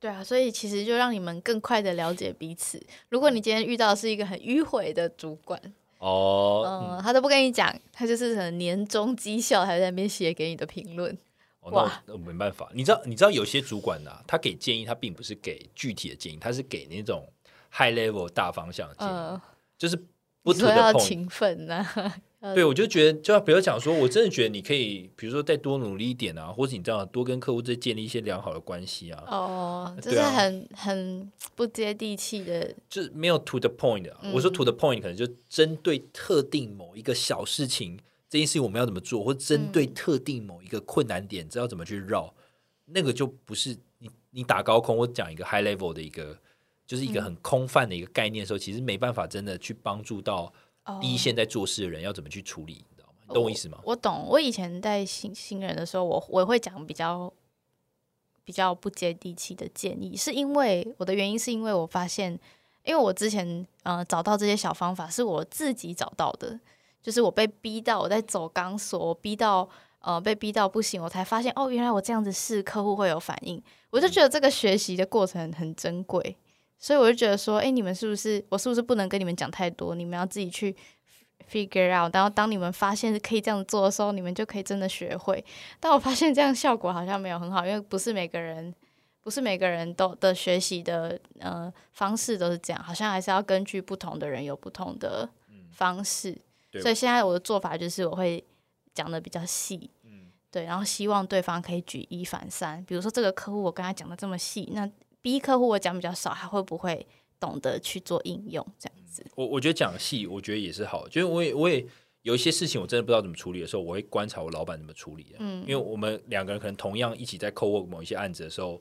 对啊，所以其实就让你们更快的了解彼此。如果你今天遇到是一个很迂回的主管。哦，嗯，他都不跟你讲，他就是很年终绩效还在那边写给你的评论。哇，那没办法，你知道，你知道有些主管呢，他给建议，他并不是给具体的建议，他是给那种 high level 大方向的建议，就是不说要勤奋呐。对，我就觉得，就要比如讲说，我真的觉得你可以，比如说再多努力一点啊，或者你这样多跟客户再建立一些良好的关系啊。哦，这是很很不接地气的，就是没有 to the point。我说 to the point，可能就针对特定某一个小事情，这件事情我们要怎么做，或针对特定某一个困难点，知道怎么去绕，那个就不是你你打高空，我讲一个 high level 的一个，就是一个很空泛的一个概念的时候，其实没办法真的去帮助到。第一线在做事的人要怎么去处理，你知道吗？你懂我意思吗？我懂。我以前在新新人的时候，我我会讲比较比较不接地气的建议，是因为我的原因是因为我发现，因为我之前呃找到这些小方法是我自己找到的，就是我被逼到我在走钢索，逼到呃被逼到不行，我才发现哦，原来我这样子试客户会有反应，我就觉得这个学习的过程很珍贵。所以我就觉得说，哎，你们是不是我是不是不能跟你们讲太多？你们要自己去 figure out。然后当你们发现是可以这样做的时候，你们就可以真的学会。但我发现这样效果好像没有很好，因为不是每个人不是每个人都的学习的呃方式都是这样，好像还是要根据不同的人有不同的方式。所以现在我的做法就是我会讲的比较细，嗯，对，然后希望对方可以举一反三。比如说这个客户我跟他讲的这么细，那。逼客户我讲比较少，他会不会懂得去做应用？这样子，我我觉得讲细，我觉得也是好。就是我也我也有一些事情，我真的不知道怎么处理的时候，我会观察我老板怎么处理。嗯，因为我们两个人可能同样一起在 co work 某一些案子的时候，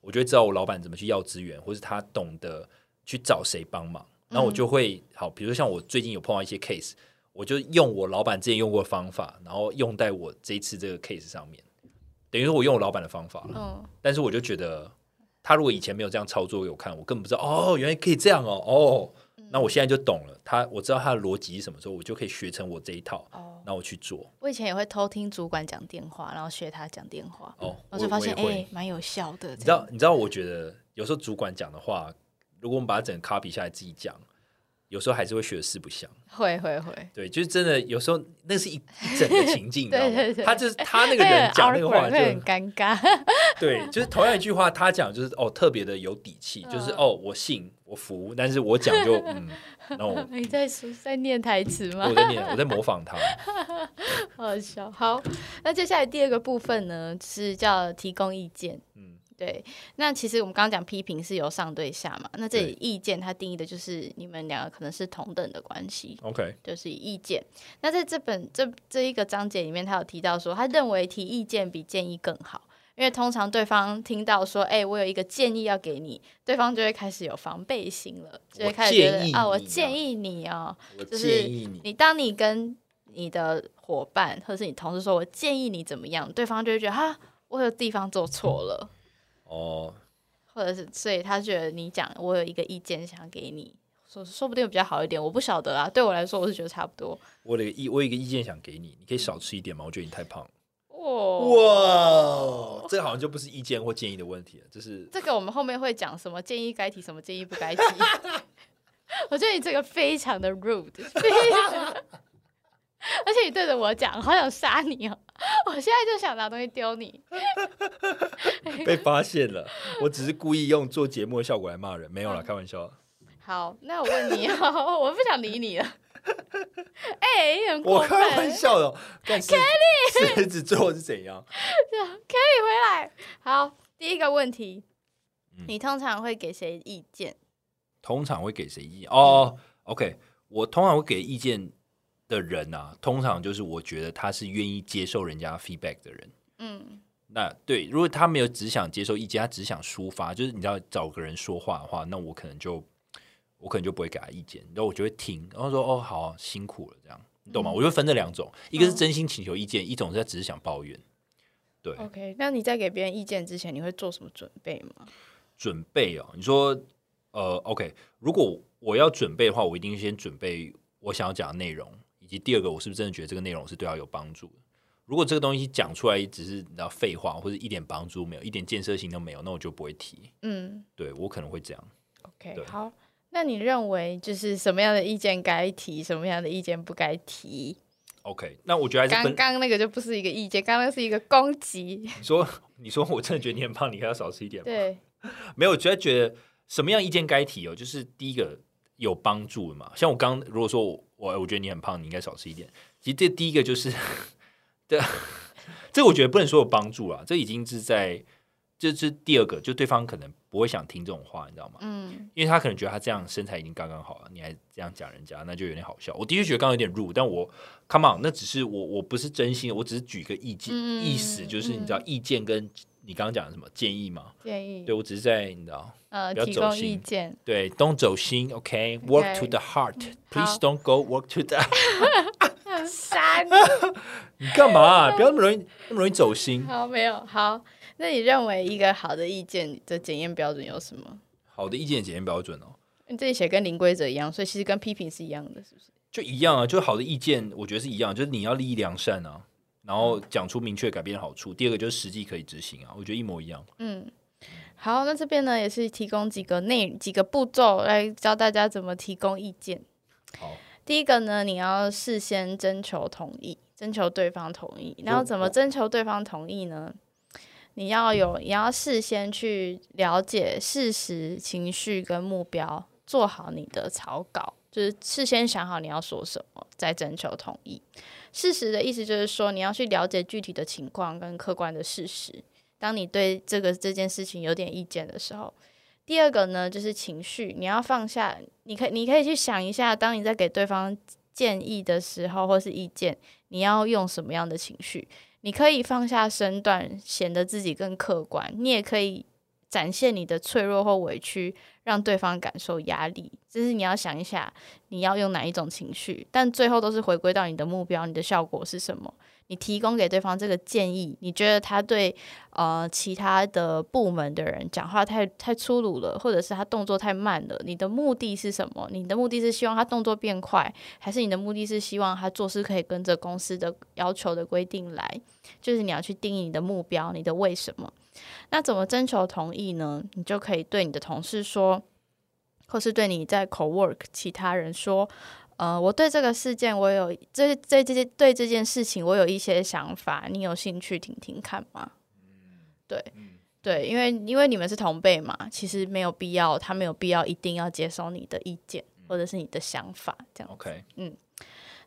我就会知道我老板怎么去要资源，或是他懂得去找谁帮忙。然后我就会好，比如说像我最近有碰到一些 case，我就用我老板之前用过的方法，然后用在我这一次这个 case 上面，等于说我用我老板的方法了。嗯，但是我就觉得。他如果以前没有这样操作给我看，我根本不知道哦，原来可以这样哦哦，那我现在就懂了。他我知道他的逻辑是什么时候，我就可以学成我这一套，那我去做。我以前也会偷听主管讲电话，然后学他讲电话，哦，我就发现哎，蛮有效的。你知道，你知道，我觉得有时候主管讲的话，如果我们把它整个 copy 下来自己讲。有时候还是会学的四不像，会会会，对，就是真的有时候那是一一整个情境，对对对，他就是他那个人 讲那个话就很尴尬，对，就是同样一句话，他讲就是哦特别的有底气，就是哦我信我服，但是我讲就嗯，然后你在在念台词吗？我在念，我在模仿他，好笑。好，那接下来第二个部分呢是叫提供意见，嗯。对，那其实我们刚刚讲批评是由上对下嘛，那这里意见它定义的就是你们两个可能是同等的关系，OK，就是意见。那在这本这这一个章节里面，他有提到说，他认为提意见比建议更好，因为通常对方听到说，哎，我有一个建议要给你，对方就会开始有防备心了，就会开始觉得啊，我建议你哦，就是你当你跟你的伙伴或者是你同事说，我建议你怎么样，对方就会觉得哈，我有地方做错了，哦，或者是所以他觉得你讲我有一个意见想给你。说说不定比较好一点，我不晓得啊。对我来说，我是觉得差不多。我的意，我有一个意见想给你，你可以少吃一点吗？我觉得你太胖了。哇，这个好像就不是意见或建议的问题了，这是这个我们后面会讲什么建议该提，什么建议不该提。我觉得你这个非常的 rude，而且你对着我讲，好想杀你哦！我现在就想拿东西丢你。被发现了，我只是故意用做节目的效果来骂人，没有了，开玩笑。好，那我问你哦，我不想理你了。哎，我开玩笑的。Kelly，狮子座是怎样？Kelly 回来。好，第一个问题，你通常会给谁意见？通常会给谁意见？哦，OK，我通常会给意见的人啊，通常就是我觉得他是愿意接受人家 feedback 的人。嗯，那对，如果他没有只想接受意见，他只想抒发，就是你知道找个人说话的话，那我可能就。我可能就不会给他意见，然后我就会听，然后说：“哦，好辛苦了，这样你懂吗？”我就分这两种，一个是真心请求意见，一种是他只是想抱怨。对，OK。那你在给别人意见之前，你会做什么准备吗？准备哦，你说，呃，OK。如果我要准备的话，我一定先准备我想要讲的内容，以及第二个，我是不是真的觉得这个内容是对他有帮助的？如果这个东西讲出来只是你知道废话，或者一点帮助没有，一点建设性都没有，那我就不会提。嗯，对我可能会这样。OK，好。那你认为就是什么样的意见该提，什么样的意见不该提？OK，那我觉得刚刚那个就不是一个意见，刚刚是一个攻击。你说，你说，我真的觉得你很胖，你还要少吃一点。对，没有，我觉得觉得什么样意见该提哦，就是第一个有帮助的嘛。像我刚如果说我我我觉得你很胖，你应该少吃一点。其实这第一个就是，对，这我觉得不能说有帮助啊，这已经是在。这是第二个，就对方可能不会想听这种话，你知道吗？嗯，因为他可能觉得他这样身材已经刚刚好了，你还这样讲人家，那就有点好笑。我的确觉得刚刚有点入，但我 come on，那只是我我不是真心，我只是举个意见，意思就是你知道意见跟你刚刚讲的什么建议吗？建议，对我只是在你知道呃提供意见，对，don't 走心，OK，work to the heart，please don't go work to the 山，你干嘛？不要那么容易那么容易走心。好，没有好。那你认为一个好的意见的检验标准有什么？好的意见检验标准哦，你这里写跟零规则一样，所以其实跟批评是一样的，是不是？就一样啊，就好的意见，我觉得是一样，就是你要利益良善啊，然后讲出明确改变的好处。第二个就是实际可以执行啊，我觉得一模一样。嗯，好，那这边呢也是提供几个内几个步骤来教大家怎么提供意见。好，第一个呢，你要事先征求同意，征求对方同意。然后怎么征求对方同意呢？你要有，你要事先去了解事实、情绪跟目标，做好你的草稿，就是事先想好你要说什么，再征求同意。事实的意思就是说，你要去了解具体的情况跟客观的事实。当你对这个这件事情有点意见的时候，第二个呢，就是情绪，你要放下，你可你可以去想一下，当你在给对方建议的时候，或是意见，你要用什么样的情绪？你可以放下身段，显得自己更客观；你也可以展现你的脆弱或委屈，让对方感受压力。就是你要想一下，你要用哪一种情绪，但最后都是回归到你的目标，你的效果是什么。你提供给对方这个建议，你觉得他对呃其他的部门的人讲话太太粗鲁了，或者是他动作太慢了？你的目的是什么？你的目的是希望他动作变快，还是你的目的是希望他做事可以跟着公司的要求的规定来？就是你要去定义你的目标，你的为什么？那怎么征求同意呢？你就可以对你的同事说，或是对你在 co work 其他人说。呃，我对这个事件，我有这这这些对这件事情，我有一些想法，你有兴趣听听看吗？对，对，因为因为你们是同辈嘛，其实没有必要，他没有必要一定要接受你的意见或者是你的想法这样。OK，嗯，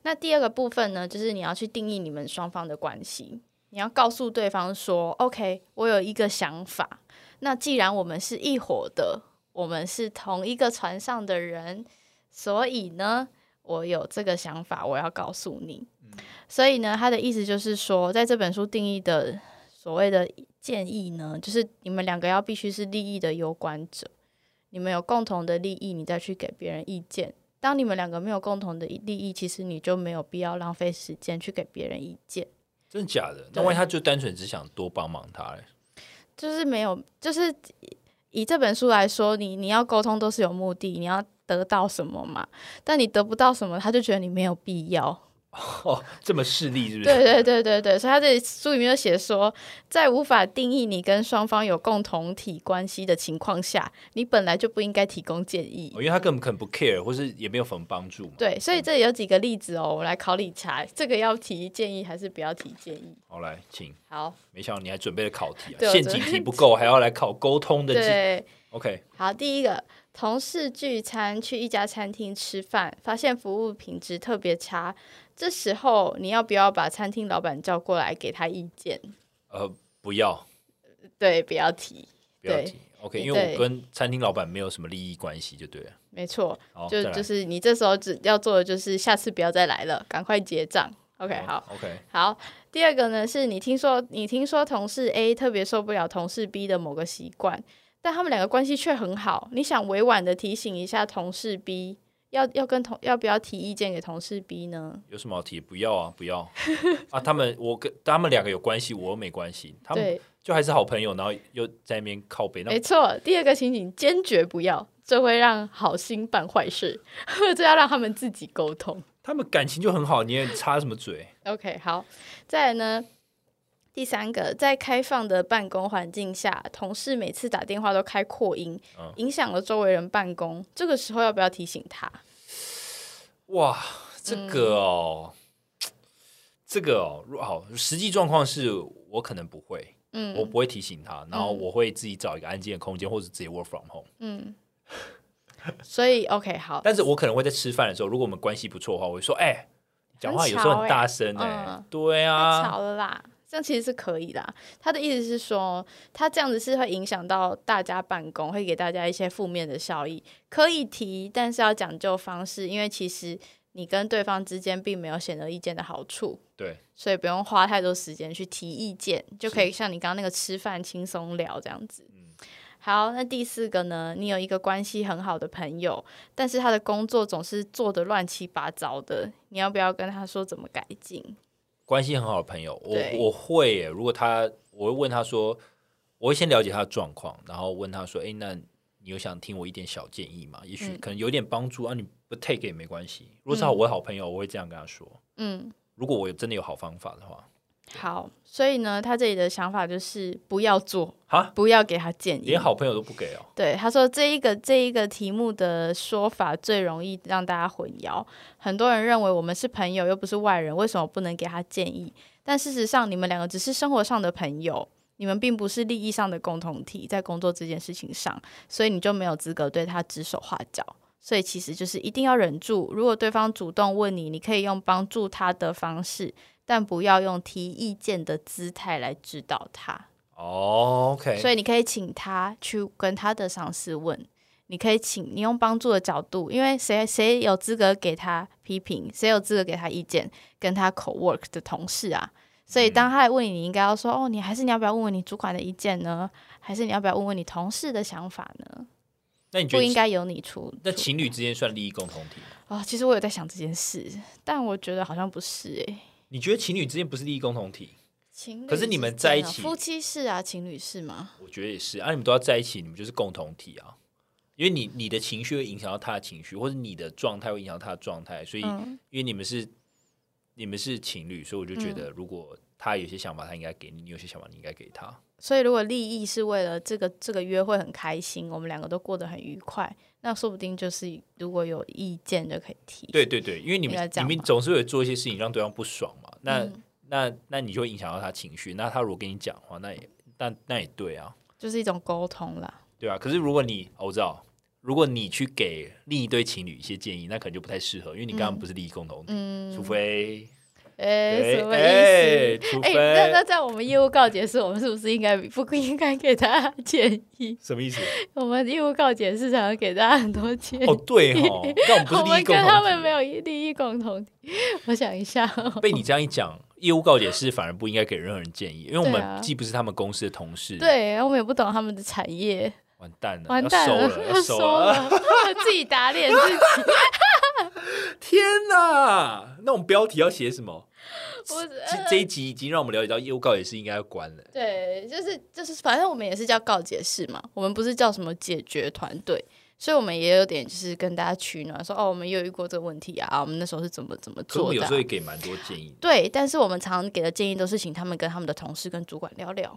那第二个部分呢，就是你要去定义你们双方的关系，你要告诉对方说，OK，我有一个想法，那既然我们是一伙的，我们是同一个船上的人，所以呢。我有这个想法，我要告诉你。所以呢，他的意思就是说，在这本书定义的所谓的建议呢，就是你们两个要必须是利益的有关者，你们有共同的利益，你再去给别人意见，当你们两个没有共同的利益，其实你就没有必要浪费时间去给别人意见。真的假的？那万一他就单纯只想多帮忙他嘞？就是没有，就是以这本书来说，你你要沟通都是有目的，你要得到什么嘛？但你得不到什么，他就觉得你没有必要。哦，这么势利是不是？对对对对对，所以他这书里面就写说，在无法定义你跟双方有共同体关系的情况下，你本来就不应该提供建议，因为他根本可能不 care，或是也没有什么帮助。对，所以这里有几个例子哦，我来考理查，这个要提建议还是不要提建议？好，来，请。好，没想到你还准备了考题啊，陷阱题不够，还要来考沟通的。对，OK。好，第一个，同事聚餐去一家餐厅吃饭，发现服务品质特别差。这时候你要不要把餐厅老板叫过来给他意见？呃，不要。对，不要提。不要提。OK，因为我跟餐厅老板没有什么利益关系，就对了。没错。就就是你这时候只要做的就是下次不要再来了，赶快结账。OK，好。OK，好。第二个呢，是你听说你听说同事 A 特别受不了同事 B 的某个习惯，但他们两个关系却很好，你想委婉的提醒一下同事 B。要要跟同要不要提意见给同事 B 呢？有什么好提？不要啊，不要啊！他们我跟他们两个有关系，我又没关系，他们就还是好朋友，然后又在那边靠背。没错，第二个情景坚决不要，这会让好心办坏事，这要让他们自己沟通。他们感情就很好，你也插什么嘴？OK，好，再来呢？第三个，在开放的办公环境下，同事每次打电话都开扩音，影响了周围人办公。这个时候要不要提醒他？哇，这个哦，这个哦，好，实际状况是我可能不会，嗯，我不会提醒他，然后我会自己找一个安静的空间，或者直接 work from home。嗯，所以 OK 好，但是我可能会在吃饭的时候，如果我们关系不错的话，我会说，哎，讲话有时候很大声哎，对啊，太吵了啦。这样其实是可以的。他的意思是说，他这样子是会影响到大家办公，会给大家一些负面的效益。可以提，但是要讲究方式，因为其实你跟对方之间并没有显而易见的好处。对，所以不用花太多时间去提意见，就可以像你刚刚那个吃饭轻松聊这样子。好，那第四个呢？你有一个关系很好的朋友，但是他的工作总是做的乱七八糟的，你要不要跟他说怎么改进？关系很好的朋友，我我会，如果他，我会问他说，我会先了解他的状况，然后问他说，哎，那你有想听我一点小建议吗？也许可能有点帮助啊，你不 take 也没关系。如果是我的好朋友，我会这样跟他说。嗯，如果我有真的有好方法的话。好，所以呢，他这里的想法就是不要做啊，不要给他建议，连好朋友都不给哦。对，他说这一个这一个题目的说法最容易让大家混淆。很多人认为我们是朋友，又不是外人，为什么不能给他建议？但事实上，你们两个只是生活上的朋友，你们并不是利益上的共同体，在工作这件事情上，所以你就没有资格对他指手画脚。所以其实就是一定要忍住。如果对方主动问你，你可以用帮助他的方式。但不要用提意见的姿态来指导他。OK，所以你可以请他去跟他的上司问，你可以请你用帮助的角度，因为谁谁有资格给他批评，谁有资格给他意见，跟他 co work 的同事啊。所以当他来问你，你应该要说哦，你还是你要不要问问你主管的意见呢？还是你要不要问问你同事的想法呢？那你觉得不应该由你出？那情侣之间算利益共同体吗？啊，其实我有在想这件事，但我觉得好像不是哎。你觉得情侣之间不是利益共同体？情可是你们在一起，夫妻是啊，情侣是吗？我觉得也是啊，你们都要在一起，你们就是共同体啊。因为你你的情绪会影响到他的情绪，或者你的状态会影响到他的状态，所以因为你们是你们是情侣，所以我就觉得，如果他有些想法，他应该给你；你有些想法，你应该给他。所以，如果利益是为了这个这个约会很开心，我们两个都过得很愉快，那说不定就是如果有意见就可以提。对对对，因为你们你们总是会做一些事情让对方不爽嘛，那那那你就会影响到他情绪。那他如果跟你讲话，那也那那也对啊，就是一种沟通啦。对啊，可是如果你我知道，如果你去给另一对情侣一些建议，那可能就不太适合，因为你刚刚不是利益共同体，除非。哎，什么意思？哎，那那在我们业务告解时，我们是不是应该不应该给他建议？什么意思？我们业务告解是想要给大家很多建议。哦，对哈，但我们跟他们没有利益共同体。我想一下，被你这样一讲，业务告解是反而不应该给任何人建议，因为我们既不是他们公司的同事，对，我们也不懂他们的产业。完蛋了，完蛋了，要收了，自己打脸自己。天哪！那我们标题要写什么？我这这一集已经让我们了解到业务告解室应该要关了。对，就是就是，反正我们也是叫告解室嘛，我们不是叫什么解决团队，所以我们也有点就是跟大家取暖，说哦，我们有遇过这个问题啊，我们那时候是怎么怎么做的。有时候也给蛮多建议。对，但是我们常给的建议都是请他们跟他们的同事跟主管聊聊，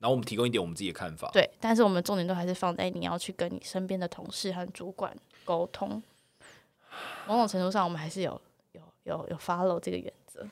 然后我们提供一点我们自己的看法。对，但是我们重点都还是放在你要去跟你身边的同事和主管沟通。某种程度上，我们还是有有有有 follow 这个原则。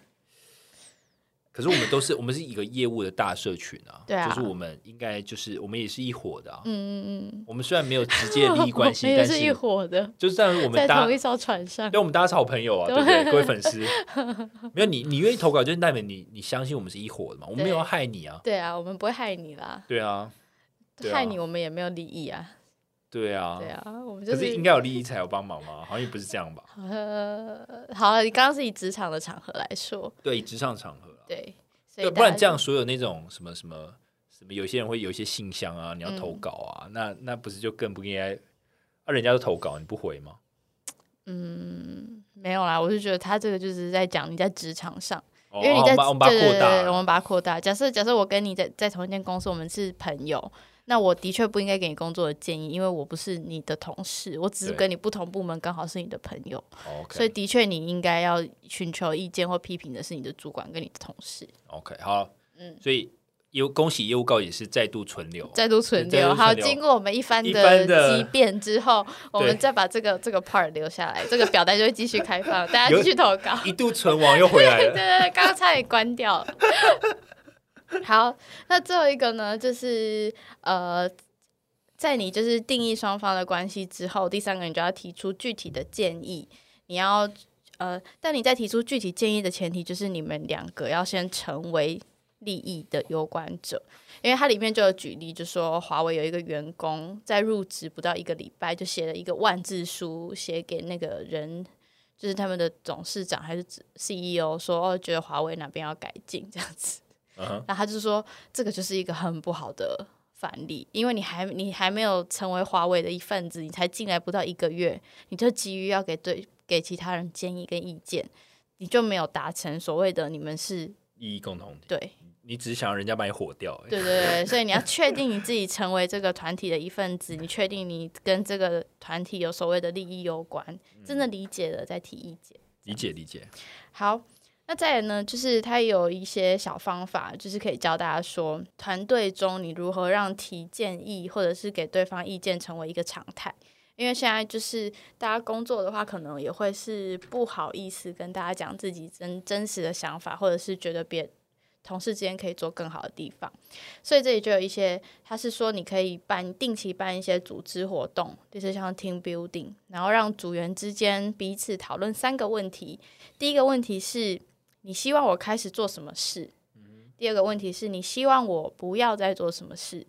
可是我们都是我们是一个业务的大社群啊，对啊，就是我们应该就是我们也是一伙的啊，嗯嗯嗯。我们虽然没有直接利益 关系，但是一伙的，就是在我们在同一艘船上，对，我们大家是好朋友啊，对不对？各位粉丝，没有你，你愿意投稿，就是代表你你相信我们是一伙的嘛？我们没有害你啊，对啊，我们不会害你啦，对啊，害你我们也没有利益啊。对啊，对啊，我们就是应该有利益才有帮忙吗？好像也不是这样吧。呃，好，你刚刚是以职场的场合来说，对，以职场场合，对，对，不然这样所有那种什么什么什么，有些人会有一些信箱啊，你要投稿啊，那那不是就更不应该？啊，人家都投稿，你不回吗？嗯，没有啦，我是觉得他这个就是在讲你在职场上，因为你在我们把它扩大，我们把它扩大。假设假设我跟你在在同一间公司，我们是朋友。那我的确不应该给你工作的建议，因为我不是你的同事，我只是跟你不同部门，刚好是你的朋友，所以的确你应该要寻求意见或批评的是你的主管跟你的同事。OK，好，嗯，所以业恭喜业务告也是再度存留，再度存留。好，经过我们一番的激辩之后，我们再把这个这个 part 留下来，这个表单就会继续开放，大家继续投稿。一度存亡又回来了，对对对，刚刚差点关掉。好，那最后一个呢，就是呃，在你就是定义双方的关系之后，第三个你就要提出具体的建议。你要呃，但你在提出具体建议的前提，就是你们两个要先成为利益的有关者。因为它里面就有举例，就说华为有一个员工在入职不到一个礼拜，就写了一个万字书，写给那个人，就是他们的董事长还是 CEO，说哦，觉得华为哪边要改进这样子。那他就说，这个就是一个很不好的反例，因为你还你还没有成为华为的一份子，你才进来不到一个月，你就急于要给对给其他人建议跟意见，你就没有达成所谓的你们是利益共同体。对，你只是想要人家把你火掉。对对对，所以你要确定你自己成为这个团体的一份子，你确定你跟这个团体有所谓的利益有关，真的理解了再提意见。理解理解。好。那再呢，就是他有一些小方法，就是可以教大家说，团队中你如何让提建议或者是给对方意见成为一个常态。因为现在就是大家工作的话，可能也会是不好意思跟大家讲自己真真实的想法，或者是觉得别同事之间可以做更好的地方。所以这里就有一些，他是说你可以办定期办一些组织活动，就是像 team building，然后让组员之间彼此讨论三个问题。第一个问题是。你希望我开始做什么事？第二个问题是你希望我不要再做什么事？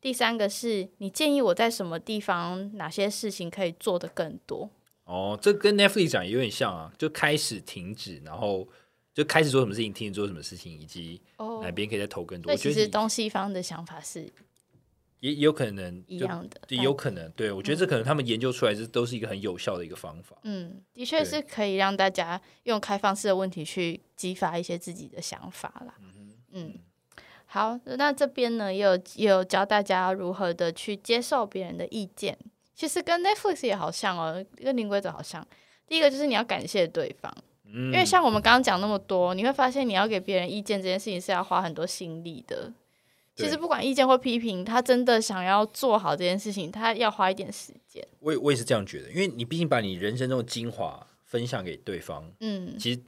第三个是你建议我在什么地方哪些事情可以做的更多？哦，这跟 Netflix 讲有点像啊，就开始停止，然后就开始做什么事情，停止做什么事情，以及哪边可以再投更多。那其实东西方的想法是。也有可能一样的，也有可能。对我觉得这可能他们研究出来这都是一个很有效的一个方法。嗯，的确是可以让大家用开放式的问题去激发一些自己的想法啦。嗯，好，那这边呢也有也有教大家如何的去接受别人的意见。其实跟 Netflix 也好像哦，跟零规则好像。第一个就是你要感谢对方，因为像我们刚刚讲那么多，你会发现你要给别人意见这件事情是要花很多心力的。其实不管意见或批评，他真的想要做好这件事情，他要花一点时间。我也我也是这样觉得，因为你毕竟把你人生中的精华分享给对方，嗯，其实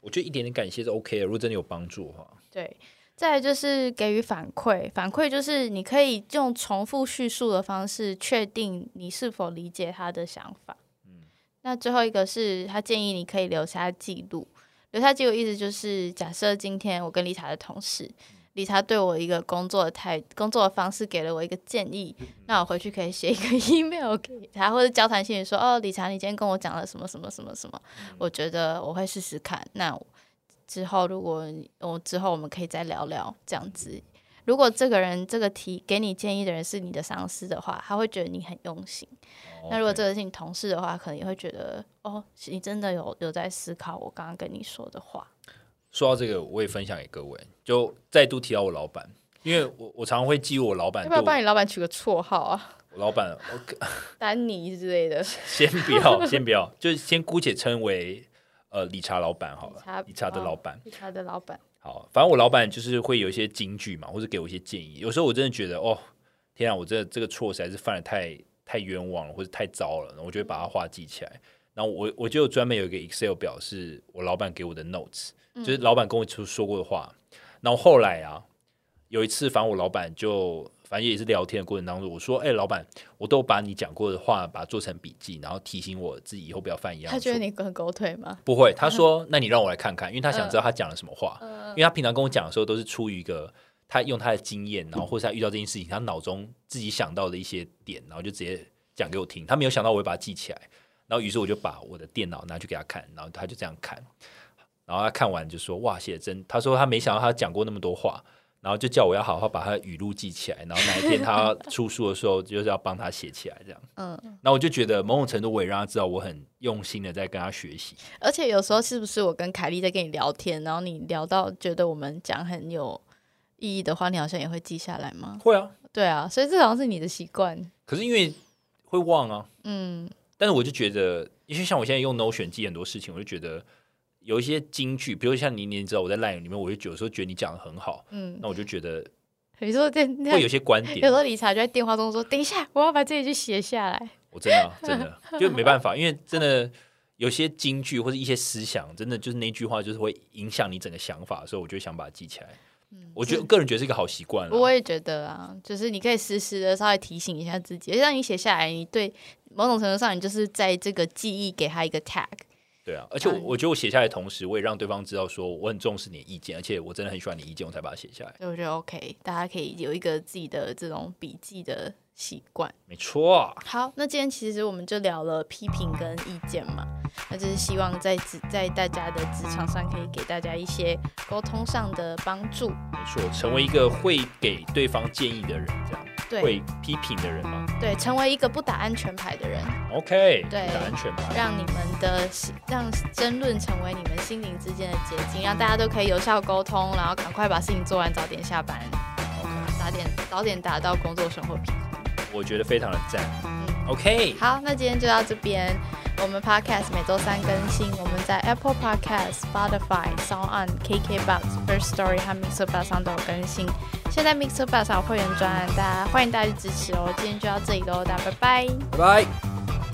我觉得一点点感谢是 OK 的。如果真的有帮助的话，对。再来就是给予反馈，反馈就是你可以用重复叙述的方式，确定你是否理解他的想法。嗯。那最后一个是他建议你可以留下记录，留下记录意思就是假设今天我跟丽塔的同事。理查对我一个工作的态工作的方式给了我一个建议，那我回去可以写一个 email 给他，或者交谈信里说：“哦，理查，你今天跟我讲了什么什么什么什么？我觉得我会试试看。那之后如果我之后我们可以再聊聊这样子。如果这个人这个提给你建议的人是你的上司的话，他会觉得你很用心。那如果这个是你同事的话，可能也会觉得哦，你真的有有在思考我刚刚跟你说的话。说到这个，我也分享给各位，就再度提到我老板，因为我我常常会记我老板。要不要帮你老板取个绰号啊？我老板，丹尼之类的。先不要，先不要，就先姑且称为呃理查老板好了。理查的老板。理查的老板。好，反正我老板就是会有一些金句嘛，或者给我一些建议。有时候我真的觉得，哦，天啊，我这这个错实在是犯的太太冤枉了，或者太糟了，我就会把它话记起来。然后我我就专门有一个 Excel 表，是我老板给我的 Notes。就是老板跟我说说过的话，然后后来啊，有一次，反正我老板就反正也是聊天的过程当中，我说：“哎，老板，我都把你讲过的话把它做成笔记，然后提醒我自己以后不要犯一样。”他觉得你很狗腿吗？不会，他说：“ 那你让我来看看，因为他想知道他讲了什么话。因为他平常跟我讲的时候，都是出于一个他用他的经验，然后或者他遇到这件事情，他脑中自己想到的一些点，然后就直接讲给我听。他没有想到我会把它记起来，然后于是我就把我的电脑拿去给他看，然后他就这样看。”然后他看完就说：“哇，写的真。”他说他没想到他讲过那么多话，然后就叫我要好好把他的语录记起来，然后哪一天他出书的时候，就是要帮他写起来这样。嗯，那我就觉得某种程度我也让他知道我很用心的在跟他学习。而且有时候是不是我跟凯莉在跟你聊天，然后你聊到觉得我们讲很有意义的话，你好像也会记下来吗？会啊，对啊，所以这好像是你的习惯。可是因为会忘啊，嗯，但是我就觉得，因为像我现在用 Notion 记很多事情，我就觉得。有一些金句，比如像你，你知道我在 LINE 里面，我就有时候觉得你讲的很好，嗯，那我就觉得，有时候会有些观点，有时候理查就在电话中说：“等一下，我要把这一句写下来。”我真的 真的就没办法，因为真的有些金句或者一些思想，真的就是那句话就是会影响你整个想法，所以我就想把它记起来。嗯，我觉得个人觉得是一个好习惯。我也觉得啊，就是你可以时时的稍微提醒一下自己，让你写下来，你对某种程度上，你就是在这个记忆给他一个 tag。对啊，而且我我觉得我写下来的同时，我也让对方知道说我很重视你的意见，而且我真的很喜欢你意见，我才把它写下来。我觉得 OK，大家可以有一个自己的这种笔记的习惯。没错。好，那今天其实我们就聊了批评跟意见嘛，那就是希望在职在大家的职场上可以给大家一些沟通上的帮助。没错，成为一个会给对方建议的人，这样。会批评的人吗？对，成为一个不打安全牌的人。OK，对，打安全牌，让你们的让争论成为你们心灵之间的结晶，让大家都可以有效沟通，然后赶快把事情做完，早点下班。早点早点达到工作生活平衡。我觉得非常的赞。OK，好，那今天就到这边。我们 Podcast 每周三更新，我们在 Apple Podcast、Spotify、Sound On、KKBox、First Story 和 Mixer Box 上都有更新。现在 Mixer Box 上会员专案，大家欢迎大家去支持哦。今天就到这里喽，大家拜拜，拜拜。